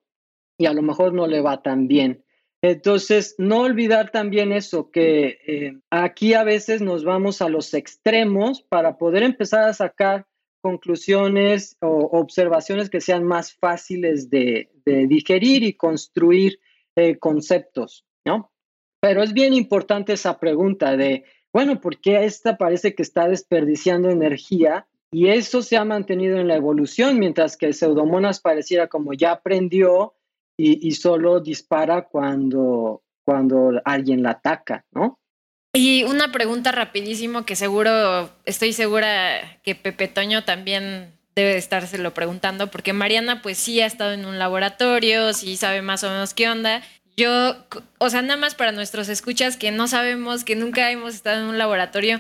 Speaker 5: y a lo mejor no le va tan bien. Entonces, no olvidar también eso, que eh, aquí a veces nos vamos a los extremos para poder empezar a sacar conclusiones o observaciones que sean más fáciles de, digerir y construir eh, conceptos, ¿no? Pero es bien importante esa pregunta de, bueno, ¿por qué esta parece que está desperdiciando energía? Y eso se ha mantenido en la evolución, mientras que Pseudomonas pareciera como ya aprendió y, y solo dispara cuando, cuando alguien la ataca, ¿no?
Speaker 3: Y una pregunta rapidísimo que seguro, estoy segura que Pepe Toño también debe de estárselo preguntando, porque Mariana pues sí ha estado en un laboratorio, sí sabe más o menos qué onda. Yo, o sea, nada más para nuestros escuchas que no sabemos, que nunca hemos estado en un laboratorio,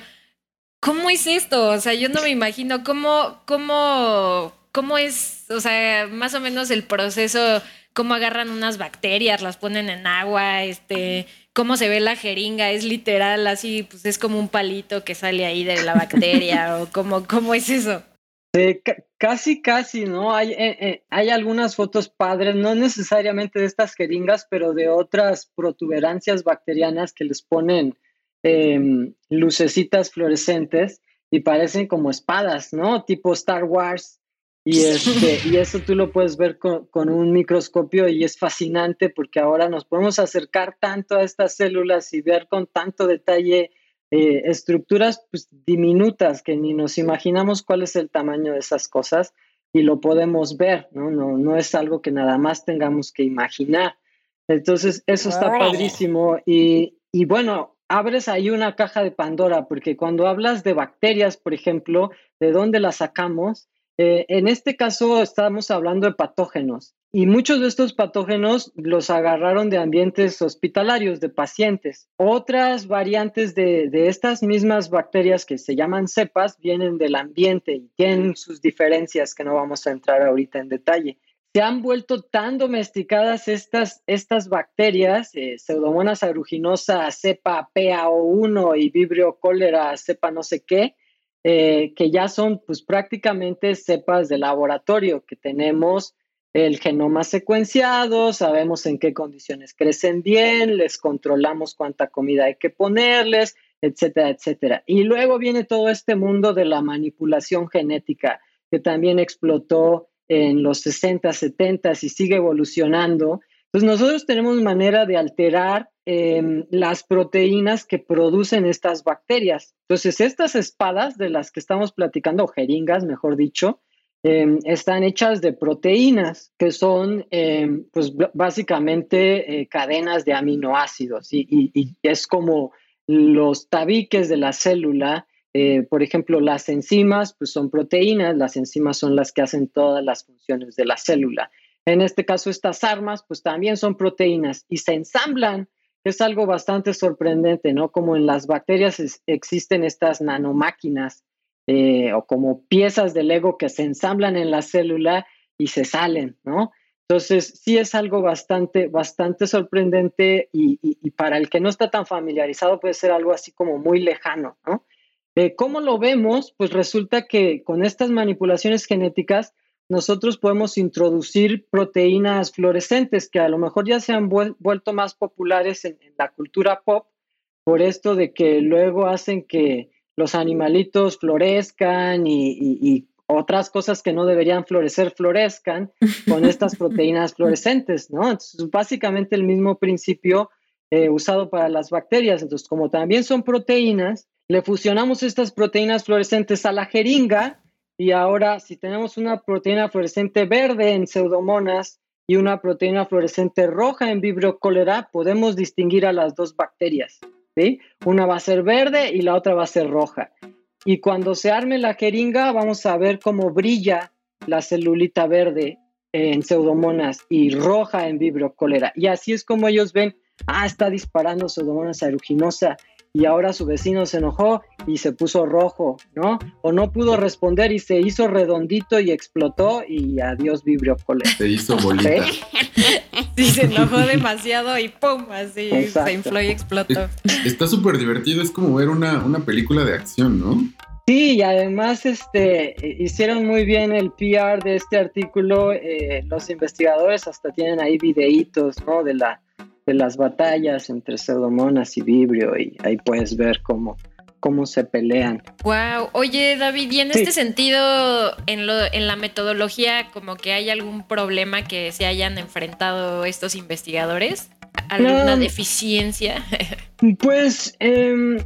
Speaker 3: ¿cómo es esto? O sea, yo no me imagino cómo, cómo, cómo es, o sea, más o menos el proceso, cómo agarran unas bacterias, las ponen en agua, este cómo se ve la jeringa, es literal así, pues es como un palito que sale ahí de la bacteria o cómo, cómo es eso.
Speaker 5: Casi, casi, ¿no? Hay, eh, eh, hay algunas fotos padres, no necesariamente de estas jeringas, pero de otras protuberancias bacterianas que les ponen em, lucecitas fluorescentes y parecen como espadas, ¿no? Tipo Star Wars. Y, este, y eso tú lo puedes ver con, con, un microscopio y es fascinante porque ahora nos podemos acercar tanto a estas células y ver con tanto detalle eh, estructuras pues, diminutas que ni nos imaginamos cuál es el tamaño de esas cosas y lo podemos ver, ¿no? No, no es algo que nada más tengamos que imaginar. Entonces, eso está padrísimo y, y bueno, abres ahí una caja de Pandora, porque cuando hablas de bacterias, por ejemplo, ¿de dónde las sacamos? Eh, en este caso estamos hablando de patógenos y muchos de estos patógenos los agarraron de ambientes hospitalarios, de pacientes. Otras variantes de, de, estas mismas bacterias que se llaman cepas vienen del ambiente y tienen sus diferencias que no vamos a entrar ahorita en detalle. Se han vuelto tan domesticadas estas, estas bacterias, eh, Pseudomonas aeruginosa cepa PAO1 y Vibrio cólera cepa no sé qué, eh, que ya son pues prácticamente cepas de laboratorio, que tenemos el genoma secuenciado, sabemos en qué condiciones crecen bien, les controlamos cuánta comida hay que ponerles, etcétera, etcétera. Y luego viene todo este mundo de la manipulación genética, que también explotó en los 60, 70 y sigue evolucionando. Entonces nosotros tenemos manera de alterar Em, las proteínas que producen estas bacterias. Entonces, estas espadas de las que estamos platicando, o jeringas, mejor dicho, em, están hechas de proteínas que son, em, pues, básicamente eh, cadenas de aminoácidos y, y, es como los tabiques de la célula. Eh, por ejemplo, las enzimas, pues son proteínas, las enzimas son las que hacen todas las funciones de la célula. En este caso, estas armas, pues también son proteínas y se ensamblan es algo bastante sorprendente, ¿no? Como en las bacterias existen estas nanomáquinas eh, o como piezas de Lego que se ensamblan en la célula y se salen, ¿no? Entonces, sí es algo bastante, bastante sorprendente y, para el que no está tan familiarizado puede ser algo así como muy lejano, ¿no? Eh, ¿Cómo lo vemos? Pues resulta que con estas manipulaciones genéticas nosotros podemos introducir proteínas fluorescentes que a lo mejor ya se han vuelto más populares en, la cultura pop por esto de que luego hacen que los animalitos florezcan y, otras cosas que no deberían florecer florezcan con estas proteínas fluorescentes, ¿no? Entonces, básicamente el mismo principio eh, usado para las bacterias. Entonces, como también son proteínas, le fusionamos estas proteínas fluorescentes a la jeringa y ahora, si tenemos una proteína fluorescente verde en pseudomonas y una proteína fluorescente roja en vibrio cólera, podemos distinguir a las dos bacterias. ¿sí? Una va a ser verde y la otra va a ser roja. Y cuando se arme la jeringa, vamos a ver cómo brilla la celulita verde en pseudomonas y roja en vibrio cólera. Y así es como ellos ven, ah, está disparando pseudomonas aeruginosa y ahora su vecino se enojó y se puso rojo, ¿no? O no pudo responder y se hizo redondito y explotó y adiós vibrio cole.
Speaker 2: Se hizo bolita.
Speaker 3: Sí, se enojó demasiado y ¡pum! Así se infló y explotó.
Speaker 2: Está súper divertido, es como ver una, una película de acción, ¿no?
Speaker 5: Sí, y además este, hicieron muy bien el PR de este artículo. Eh, los investigadores hasta tienen ahí videitos, ¿no? De la, de las batallas entre Pseudomonas y Vibrio y ahí puedes ver cómo, cómo se pelean.
Speaker 3: Wow, oye David, y en este sentido, en, lo, en la metodología, como que hay algún problema que se hayan enfrentado estos investigadores, alguna deficiencia.
Speaker 5: Pues eh,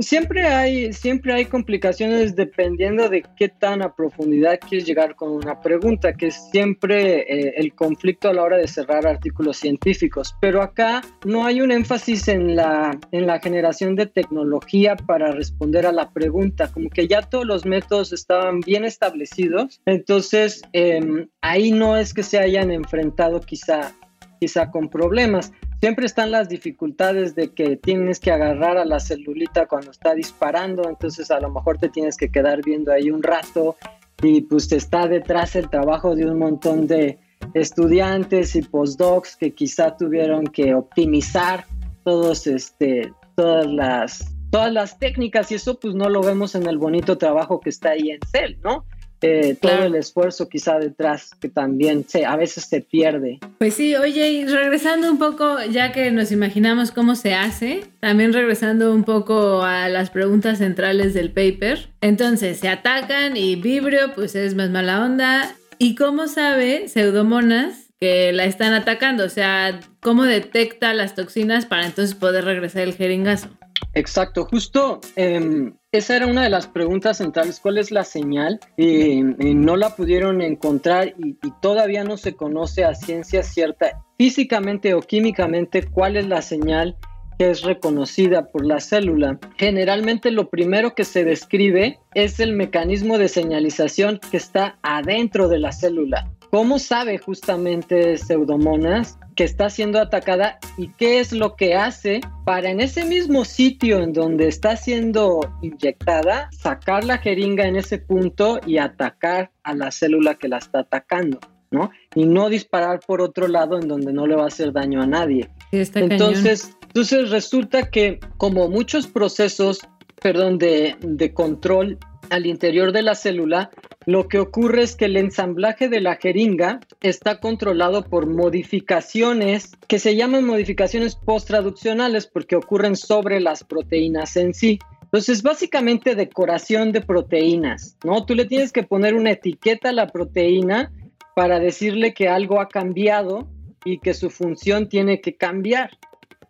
Speaker 5: Siempre hay, siempre hay complicaciones dependiendo de qué tan a profundidad quieres llegar con una pregunta, que es siempre eh, el conflicto a la hora de cerrar artículos científicos. Pero acá no hay un énfasis en la, en la generación de tecnología para responder a la pregunta, como que ya todos los métodos estaban bien establecidos. Entonces, em, ahí no es que se hayan enfrentado quizá, quizá con problemas. Siempre están las dificultades de que tienes que agarrar a la celulita cuando está disparando, entonces a lo mejor te tienes que quedar viendo ahí un rato y pues está detrás el trabajo de un montón de estudiantes y postdocs que quizá tuvieron que optimizar todos este todas las todas las técnicas y eso pues no lo vemos en el bonito trabajo que está ahí en Cell, ¿no? Eh, todo el esfuerzo quizá detrás que también se, a veces se pierde.
Speaker 4: Pues sí, oye, y regresando un poco, ya que nos imaginamos cómo se hace, también regresando un poco a las preguntas centrales del paper. Entonces, se atacan y Vibrio pues es más mala onda. ¿Y cómo sabe Pseudomonas la están atacando? O sea, ¿cómo detecta las toxinas para entonces poder regresar el jeringazo?
Speaker 5: Exacto, justo em, esa era una de las preguntas centrales, ¿cuál es la señal? Y no la pudieron encontrar y, todavía no se conoce a ciencia cierta físicamente o químicamente cuál es la señal que es reconocida por la célula. Generalmente lo primero que se describe es el mecanismo de señalización que está adentro de la célula. ¿Cómo sabe justamente Pseudomonas que está siendo atacada y qué es lo que hace para en ese mismo sitio en donde está siendo inyectada, sacar la jeringa en ese punto y atacar a la célula que la está atacando, ¿no? Y no disparar por otro lado en donde no le va a hacer daño a nadie. entonces, entonces resulta que como muchos procesos, perdón, de, de control al interior de la célula, lo que ocurre es que el ensamblaje de la jeringa está controlado por modificaciones que se llaman modificaciones post-traduccionales porque ocurren sobre las proteínas en sí. Entonces, básicamente decoración de proteínas, ¿no? Tú le tienes que poner una etiqueta a la proteína para decirle que algo ha cambiado y que su función tiene que cambiar,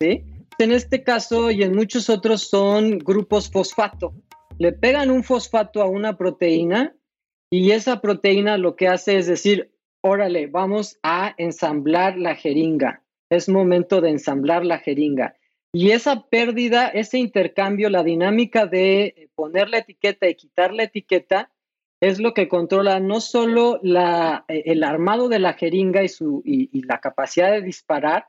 Speaker 5: ¿sí? En este caso y en muchos otros son grupos fosfato le pegan un fosfato a una proteína y esa proteína lo que hace es decir, órale, vamos a ensamblar la jeringa. Es momento de ensamblar la jeringa. Y esa pérdida, ese intercambio, la dinámica de poner la etiqueta y quitar la etiqueta, es lo que controla no solo la, el armado de la jeringa y, su, y la capacidad de disparar,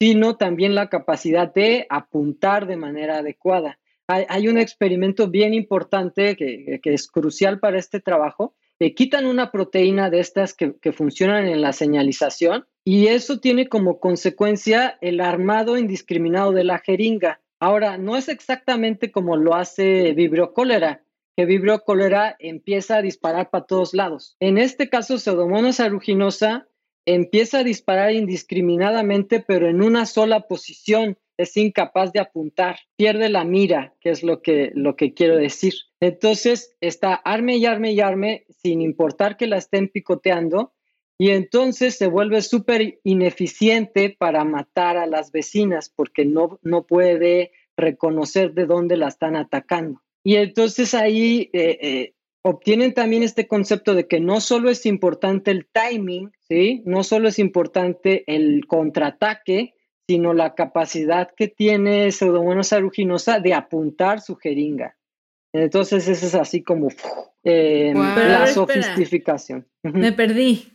Speaker 5: sino también la capacidad de apuntar de manera adecuada hay, un experimento bien importante que, es crucial para este trabajo. Eh, quitan una proteína de estas que, funcionan en la señalización y eso tiene como consecuencia el armado indiscriminado de la jeringa. Ahora, no es exactamente como lo hace Vibrio cólera, que Vibrio cólera empieza a disparar para todos lados. En este caso, Pseudomonas aeruginosa empieza a disparar indiscriminadamente, pero en una sola posición es incapaz de apuntar, pierde la mira, que es lo que, lo que quiero decir. Entonces está arme y arme y arme sin importar que la estén picoteando y entonces se vuelve súper ineficiente para matar a las vecinas porque no, no puede reconocer de dónde la están atacando. Y entonces ahí eh, eh, obtienen también este concepto de que no solo es importante el timing, ¿sí? No solo es importante el contraataque, sino la capacidad que tiene Pseudomonas aeruginosa de apuntar su jeringa. Entonces, eso es así como eh, la sofisticación.
Speaker 4: Me perdí.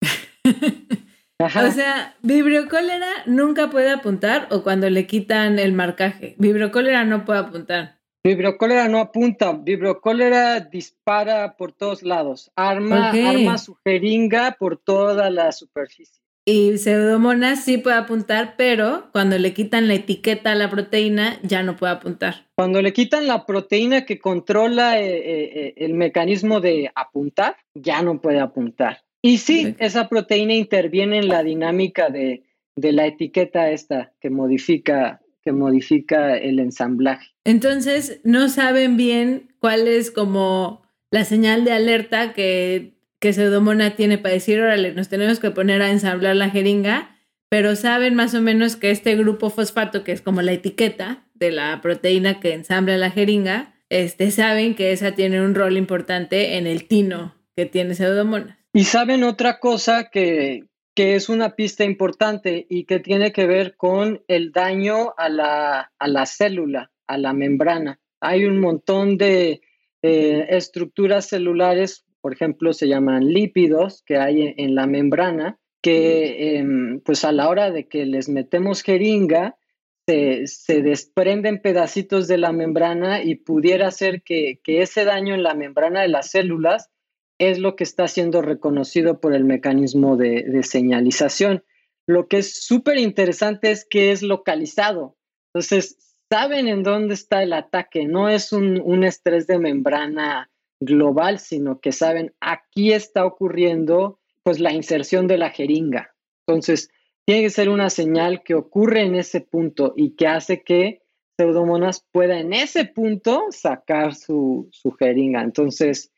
Speaker 4: O sea, vibriocólera nunca puede apuntar o cuando le quitan el marcaje. Vibriocólera no puede apuntar.
Speaker 5: Vibriocólera no apunta, vibriocólera dispara por todos lados, arma, arma su jeringa por toda la superficie.
Speaker 4: Y Pseudomonas sí puede apuntar, pero cuando le quitan la etiqueta a la proteína ya no puede apuntar.
Speaker 5: Cuando le quitan la proteína que controla eh, eh, eh, el mecanismo de apuntar, ya no puede apuntar. Y sí, esa proteína interviene en la dinámica de, de la etiqueta esta que modifica, que modifica el ensamblaje.
Speaker 4: Entonces, no saben bien cuál es como la señal de alerta que que Pseudomona tiene para decir, órale, nos tenemos que poner a ensamblar la jeringa, pero saben más o menos que este grupo fosfato, que es como la etiqueta de la proteína que ensambla la jeringa, este, saben que esa tiene un rol importante en el tino que tiene Pseudomonas.
Speaker 5: Y saben otra cosa que, que es una pista importante y que tiene que ver con el daño a la, a la célula, a la membrana. Hay un montón de eh, estructuras celulares por ejemplo, se llaman lípidos que hay en la membrana, que em, pues a la hora de que les metemos jeringa, se, desprenden pedacitos de la membrana y pudiera ser que, ese daño en la membrana de las células es lo que está siendo reconocido por el mecanismo de, señalización. Lo que es súper interesante es que es localizado. Entonces, saben en dónde está el ataque, no es un, un estrés de membrana global, sino que saben aquí está ocurriendo pues la inserción de la jeringa. Entonces, tiene que ser una señal que ocurre en ese punto y que hace que Pseudomonas pueda en ese punto sacar su, su jeringa. Entonces,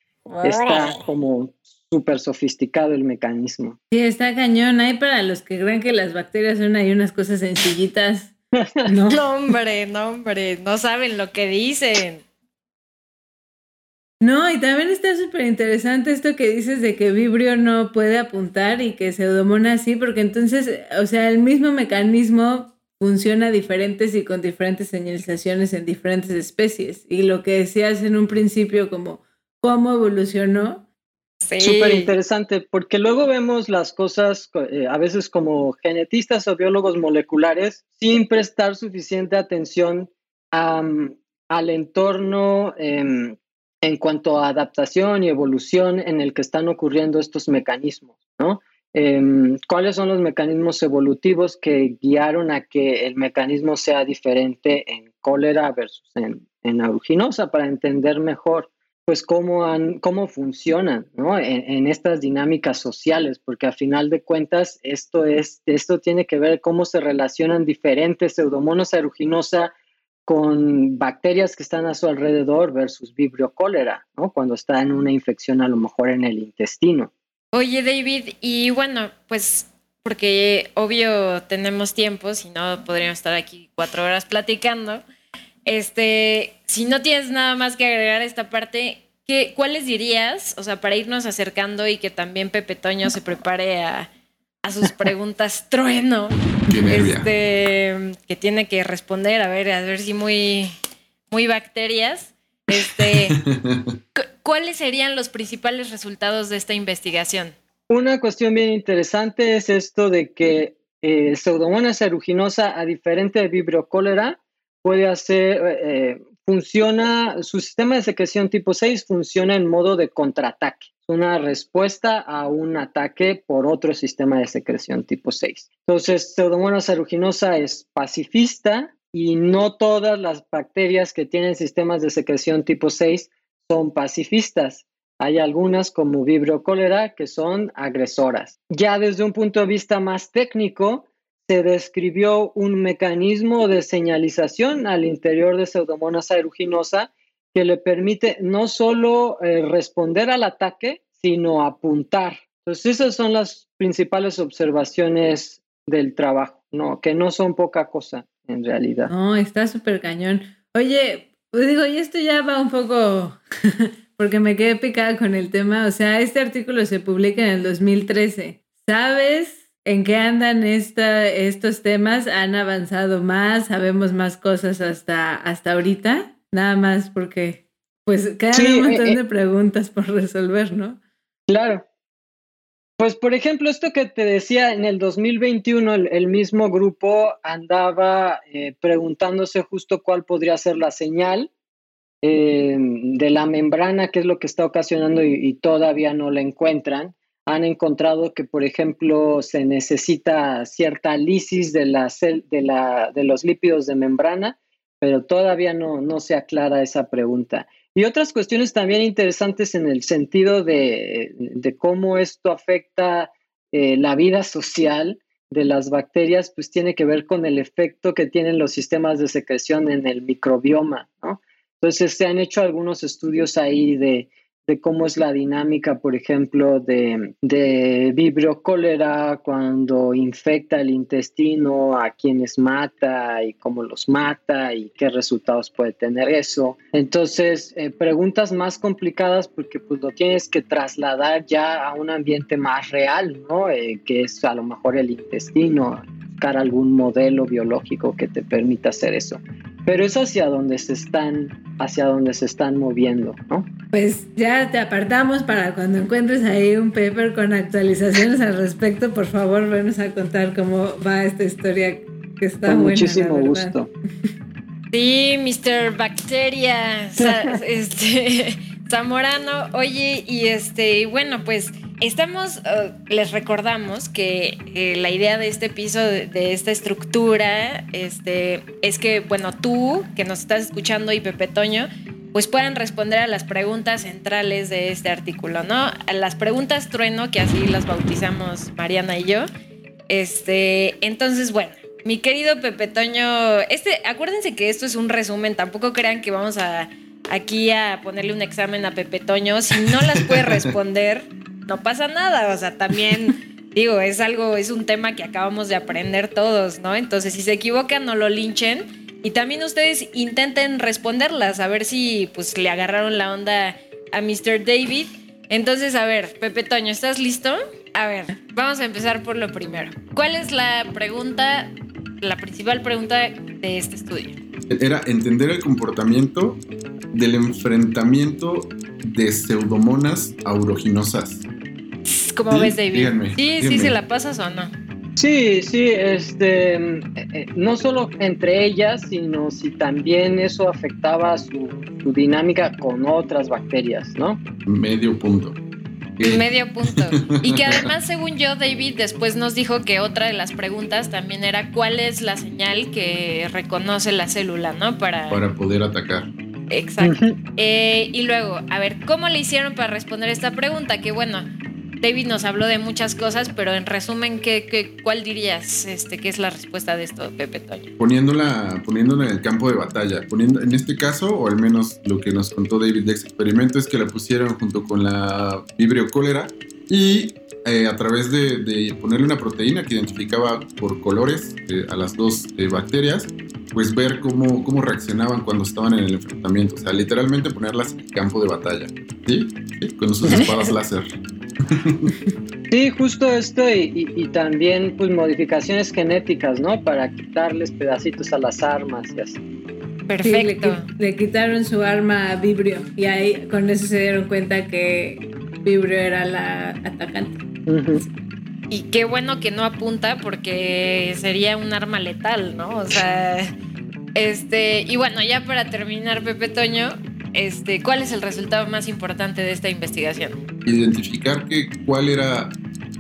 Speaker 5: está como súper sofisticado el mecanismo.
Speaker 4: Sí, está cañón. Hay para los que creen que las bacterias son ahí unas cosas sencillitas. No,
Speaker 3: no hombre, no, hombre, no saben lo que dicen.
Speaker 4: No, y también está súper interesante esto que dices de que Vibrio no puede apuntar y que Pseudomonas sí, porque entonces, o sea, el mismo mecanismo funciona diferentes y con diferentes señalizaciones en diferentes especies. Y lo que decías en un principio como cómo evolucionó.
Speaker 5: Sí. Súper interesante, porque luego vemos las cosas eh, a veces como genetistas o biólogos moleculares sin prestar suficiente atención al entorno. Em, en cuanto a adaptación y evolución en el que están ocurriendo estos mecanismos, ¿no? Em, ¿Cuáles son los mecanismos evolutivos que guiaron a que el mecanismo sea diferente en cólera versus en, en para entender mejor pues cómo, cómo funcionan ¿no? en, en, estas dinámicas sociales, porque a final de cuentas esto, es, esto tiene que ver cómo se relacionan diferentes pseudomonas aeruginosa con bacterias que están a su alrededor versus vibrio cólera, ¿no? Cuando está en una infección a lo mejor en el intestino.
Speaker 3: Oye, David, y bueno, pues porque obvio tenemos tiempo, si no podríamos estar aquí cuatro horas platicando. Este, si no tienes nada más que agregar a esta parte, ¿qué, ¿cuáles dirías? O sea, para irnos acercando y que también Pepe Toño se prepare a, a sus preguntas trueno. Este, que tiene que responder, a ver, a ver si muy, muy bacterias. Este, ¿Cuáles serían los principales resultados de esta investigación?
Speaker 5: Una cuestión bien interesante es esto de que eh, Pseudomonas aeruginosa, a diferente de Vibrio cólera, puede hacer, eh, funciona, su sistema de secreción tipo 6 funciona en modo de contraataque una respuesta a un ataque por otro sistema de secreción tipo 6. Entonces, Pseudomonas aeruginosa es pacifista y no todas las bacterias que tienen sistemas de secreción tipo 6 son pacifistas. Hay algunas como Vibrio cólera que son agresoras. Ya desde un punto de vista más técnico, se describió un mecanismo de señalización al interior de Pseudomonas aeruginosa que le permite no solo eh, responder al ataque, sino apuntar. Entonces, esas son las principales observaciones del trabajo, ¿no? Que no son poca cosa en realidad.
Speaker 4: No, está súper cañón. Oye, pues digo, y esto ya va un poco, porque me quedé picada con el tema. O sea, este artículo se publica en el 2013. ¿Sabes en qué andan esta, estos temas? ¿Han avanzado más? ¿Sabemos más cosas hasta, hasta ahorita? Nada más porque, pues, quedan un montón eh, de preguntas por resolver, ¿no?
Speaker 5: Claro. Pues, por ejemplo, esto que te decía, en el 2021 el, mismo grupo andaba eh, preguntándose justo cuál podría ser la señal eh, de la membrana, qué es lo que está ocasionando y, todavía no la encuentran. Han encontrado que, por ejemplo, se necesita cierta lisis de, la de, la, de los lípidos de membrana pero todavía no, no se aclara esa pregunta. Y otras cuestiones también interesantes en el sentido de, cómo esto afecta eh, la vida social de las bacterias, pues tiene que ver con el efecto que tienen los sistemas de secreción en el microbioma, ¿no? Entonces se han hecho algunos estudios ahí de de cómo es la dinámica, por ejemplo, de, de vibrio cólera cuando infecta el intestino, a quienes mata y cómo los mata y qué resultados puede tener eso. Entonces, eh, preguntas más complicadas porque pues lo tienes que trasladar ya a un ambiente más real, ¿no? Eh, que es a lo mejor el intestino, buscar algún modelo biológico que te permita hacer eso pero es hacia donde se están, hacia donde se están moviendo, ¿no?
Speaker 4: Pues ya te apartamos para cuando encuentres ahí un paper con actualizaciones al respecto, por favor, venos a contar cómo va esta historia que está con buena.
Speaker 5: Muchísimo gusto.
Speaker 3: Sí, Mr. Bacteria, este, Zamorano, oye, y este, bueno, pues Estamos, eh, les recordamos que eh, la idea de este piso, de, esta estructura, este, es que, bueno, tú que nos estás escuchando y Pepe Toño, pues puedan responder a las preguntas centrales de este artículo, ¿no? A las preguntas trueno, que así las bautizamos Mariana y yo. Este, entonces, bueno, mi querido Pepe Toño, este, acuérdense que esto es un resumen, tampoco crean que vamos a aquí a ponerle un examen a Pepe Toño. Si no las puede responder, no pasa nada. O sea, también digo, es algo, es un tema que acabamos de aprender todos, ¿no? Entonces, si se equivocan, no lo linchen. Y también ustedes intenten responderlas, a ver si pues le agarraron la onda a Mr. David. Entonces, a ver, Pepe Toño, ¿estás listo? A ver, vamos a empezar por lo primero. ¿Cuál es la pregunta, la principal pregunta de este estudio?
Speaker 2: Era entender el comportamiento del enfrentamiento de pseudomonas auroginosas.
Speaker 3: ¿Cómo
Speaker 2: Sí,
Speaker 3: ves, David?
Speaker 2: díganme,
Speaker 3: sí, sí, se la pasas o no.
Speaker 5: Sí, sí, este, eh, eh, no solo entre ellas, sino si también eso afectaba su, su dinámica con otras bacterias, ¿no?
Speaker 2: Medio punto.
Speaker 3: Medio punto. Y que además, según yo, David después nos dijo que otra de las preguntas también era cuál es la señal que reconoce la célula, ¿no? Para...
Speaker 2: Para poder atacar.
Speaker 3: Exacto. Eh, y luego, a ver, ¿cómo le hicieron para responder esta pregunta? Que bueno, David nos habló de muchas cosas, pero en resumen, ¿qué, qué, cuál dirías este, que es la respuesta de esto, Pepe Toño?
Speaker 2: Poniéndola, poniéndola en el campo de batalla. Poniendo, en este caso, o al menos lo que nos contó David de ese experimento, es que la pusieron junto con la vibrio cólera y eh, a través de, de ponerle una proteína que identificaba por colores eh, a las dos eh, bacterias, pues ver cómo, cómo reaccionaban cuando estaban en el enfrentamiento. O sea, literalmente ponerlas en el campo de batalla. ¿Sí? ¿Sí? Con sus espadas láser.
Speaker 5: Sí, justo esto y, y- y también pues modificaciones genéticas, ¿no? Para quitarles pedacitos a las armas y así.
Speaker 4: Sí, le,
Speaker 3: Perfecto.
Speaker 4: le quitaron su arma a Vibrio y ahí con eso se dieron cuenta que Vibrio era la atacante.
Speaker 3: Y qué bueno que no apunta porque sería un arma letal, ¿no? O sea, este, y bueno, ya para terminar, Pepe Toño, este, ¿cuál es el resultado más importante de esta investigación?
Speaker 2: identificar que cuál era,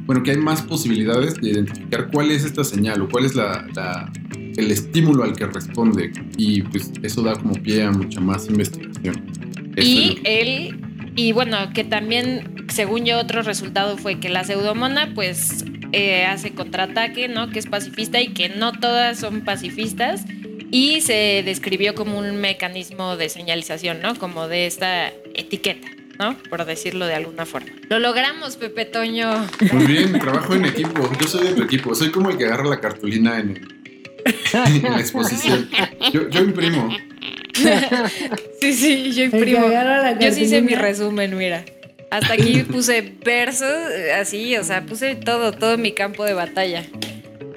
Speaker 2: bueno, que hay más posibilidades de identificar cuál es esta señal o cuál es la, la- el estímulo al que responde y pues eso da como pie a mucha más investigación. Eso es
Speaker 3: Y él, y bueno, que también, según yo, otro resultado fue que la pseudomona, pues, eh, hace contraataque, ¿no? Que es pacifista y que no todas son pacifistas. Y se describió como un mecanismo de señalización, ¿no? Como de esta etiqueta, ¿no? Por decirlo de alguna forma. Lo logramos, Pepe Toño.
Speaker 2: Muy bien, trabajo en equipo, yo soy de tu equipo, soy como el que agarra la cartulina en, el- en la exposición. Yo, yo imprimo.
Speaker 3: Sí, sí, yo imprimo. Yo sí hice mi resumen, mira. Hasta aquí puse versos, eh, así, o sea, puse todo, todo mi campo de batalla.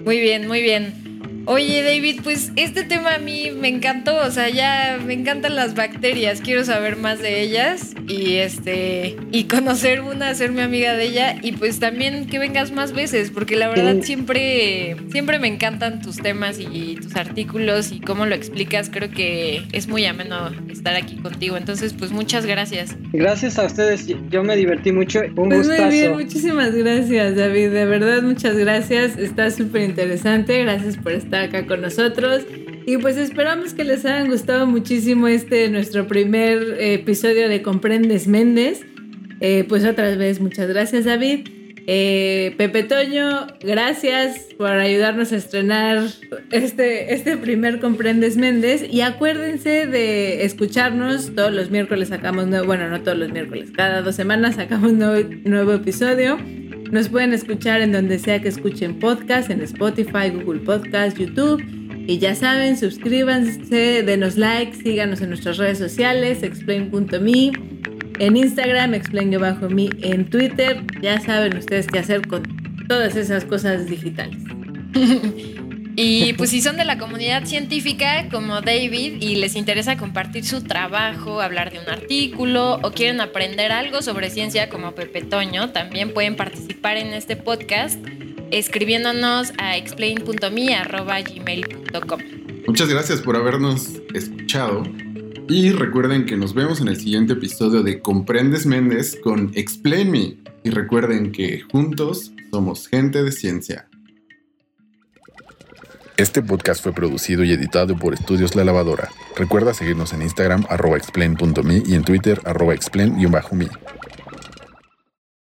Speaker 3: Muy bien, muy bien. Oye, David, pues este tema a mí me encantó, o sea, ya me encantan las bacterias, quiero saber más de ellas y este y conocer una, hacerme amiga de ella y pues también que vengas más veces, porque la verdad
Speaker 5: Sí.
Speaker 3: siempre siempre me encantan tus temas y tus artículos y cómo lo explicas, creo que es muy ameno estar aquí contigo. Entonces, pues muchas gracias.
Speaker 5: Gracias a ustedes, yo me divertí mucho, un
Speaker 4: Pues muy bien,
Speaker 5: gustazo.
Speaker 4: muchísimas gracias David, de verdad muchas gracias, está súper interesante, gracias por estar acá con nosotros y pues esperamos que les haya gustado muchísimo este nuestro primer eh, episodio de Comprendes Méndez, Eh, pues otra vez muchas gracias David. Eh, Pepe Toño, gracias por ayudarnos a estrenar este, este primer Comprendes Méndez. Y acuérdense de escucharnos todos los miércoles sacamos nuevo, bueno, no todos los miércoles, cada dos semanas sacamos nuevo, nuevo episodio. Nos pueden escuchar en donde sea que escuchen podcast, en Spotify, Google Podcast, YouTube. Y ya saben, suscríbanse, denos like, síganos en nuestras redes sociales, explain.me, en Instagram, explain-me, en Twitter. Ya saben ustedes qué hacer con todas esas cosas digitales.
Speaker 3: Y pues si son de la comunidad científica como David y les interesa compartir su trabajo, hablar de un artículo o quieren aprender algo sobre ciencia como Pepe Toño, también pueden participar en este podcast escribiéndonos a explain.me@gmail.com.
Speaker 2: Muchas gracias por habernos escuchado. Y recuerden que nos vemos en el siguiente episodio de Comprendes Méndez con Explain Me. Y recuerden que juntos somos gente de ciencia. Este podcast fue producido y editado por Estudios La Lavadora. Recuerda seguirnos en Instagram arroba explain.me y en Twitter arroba explain-me.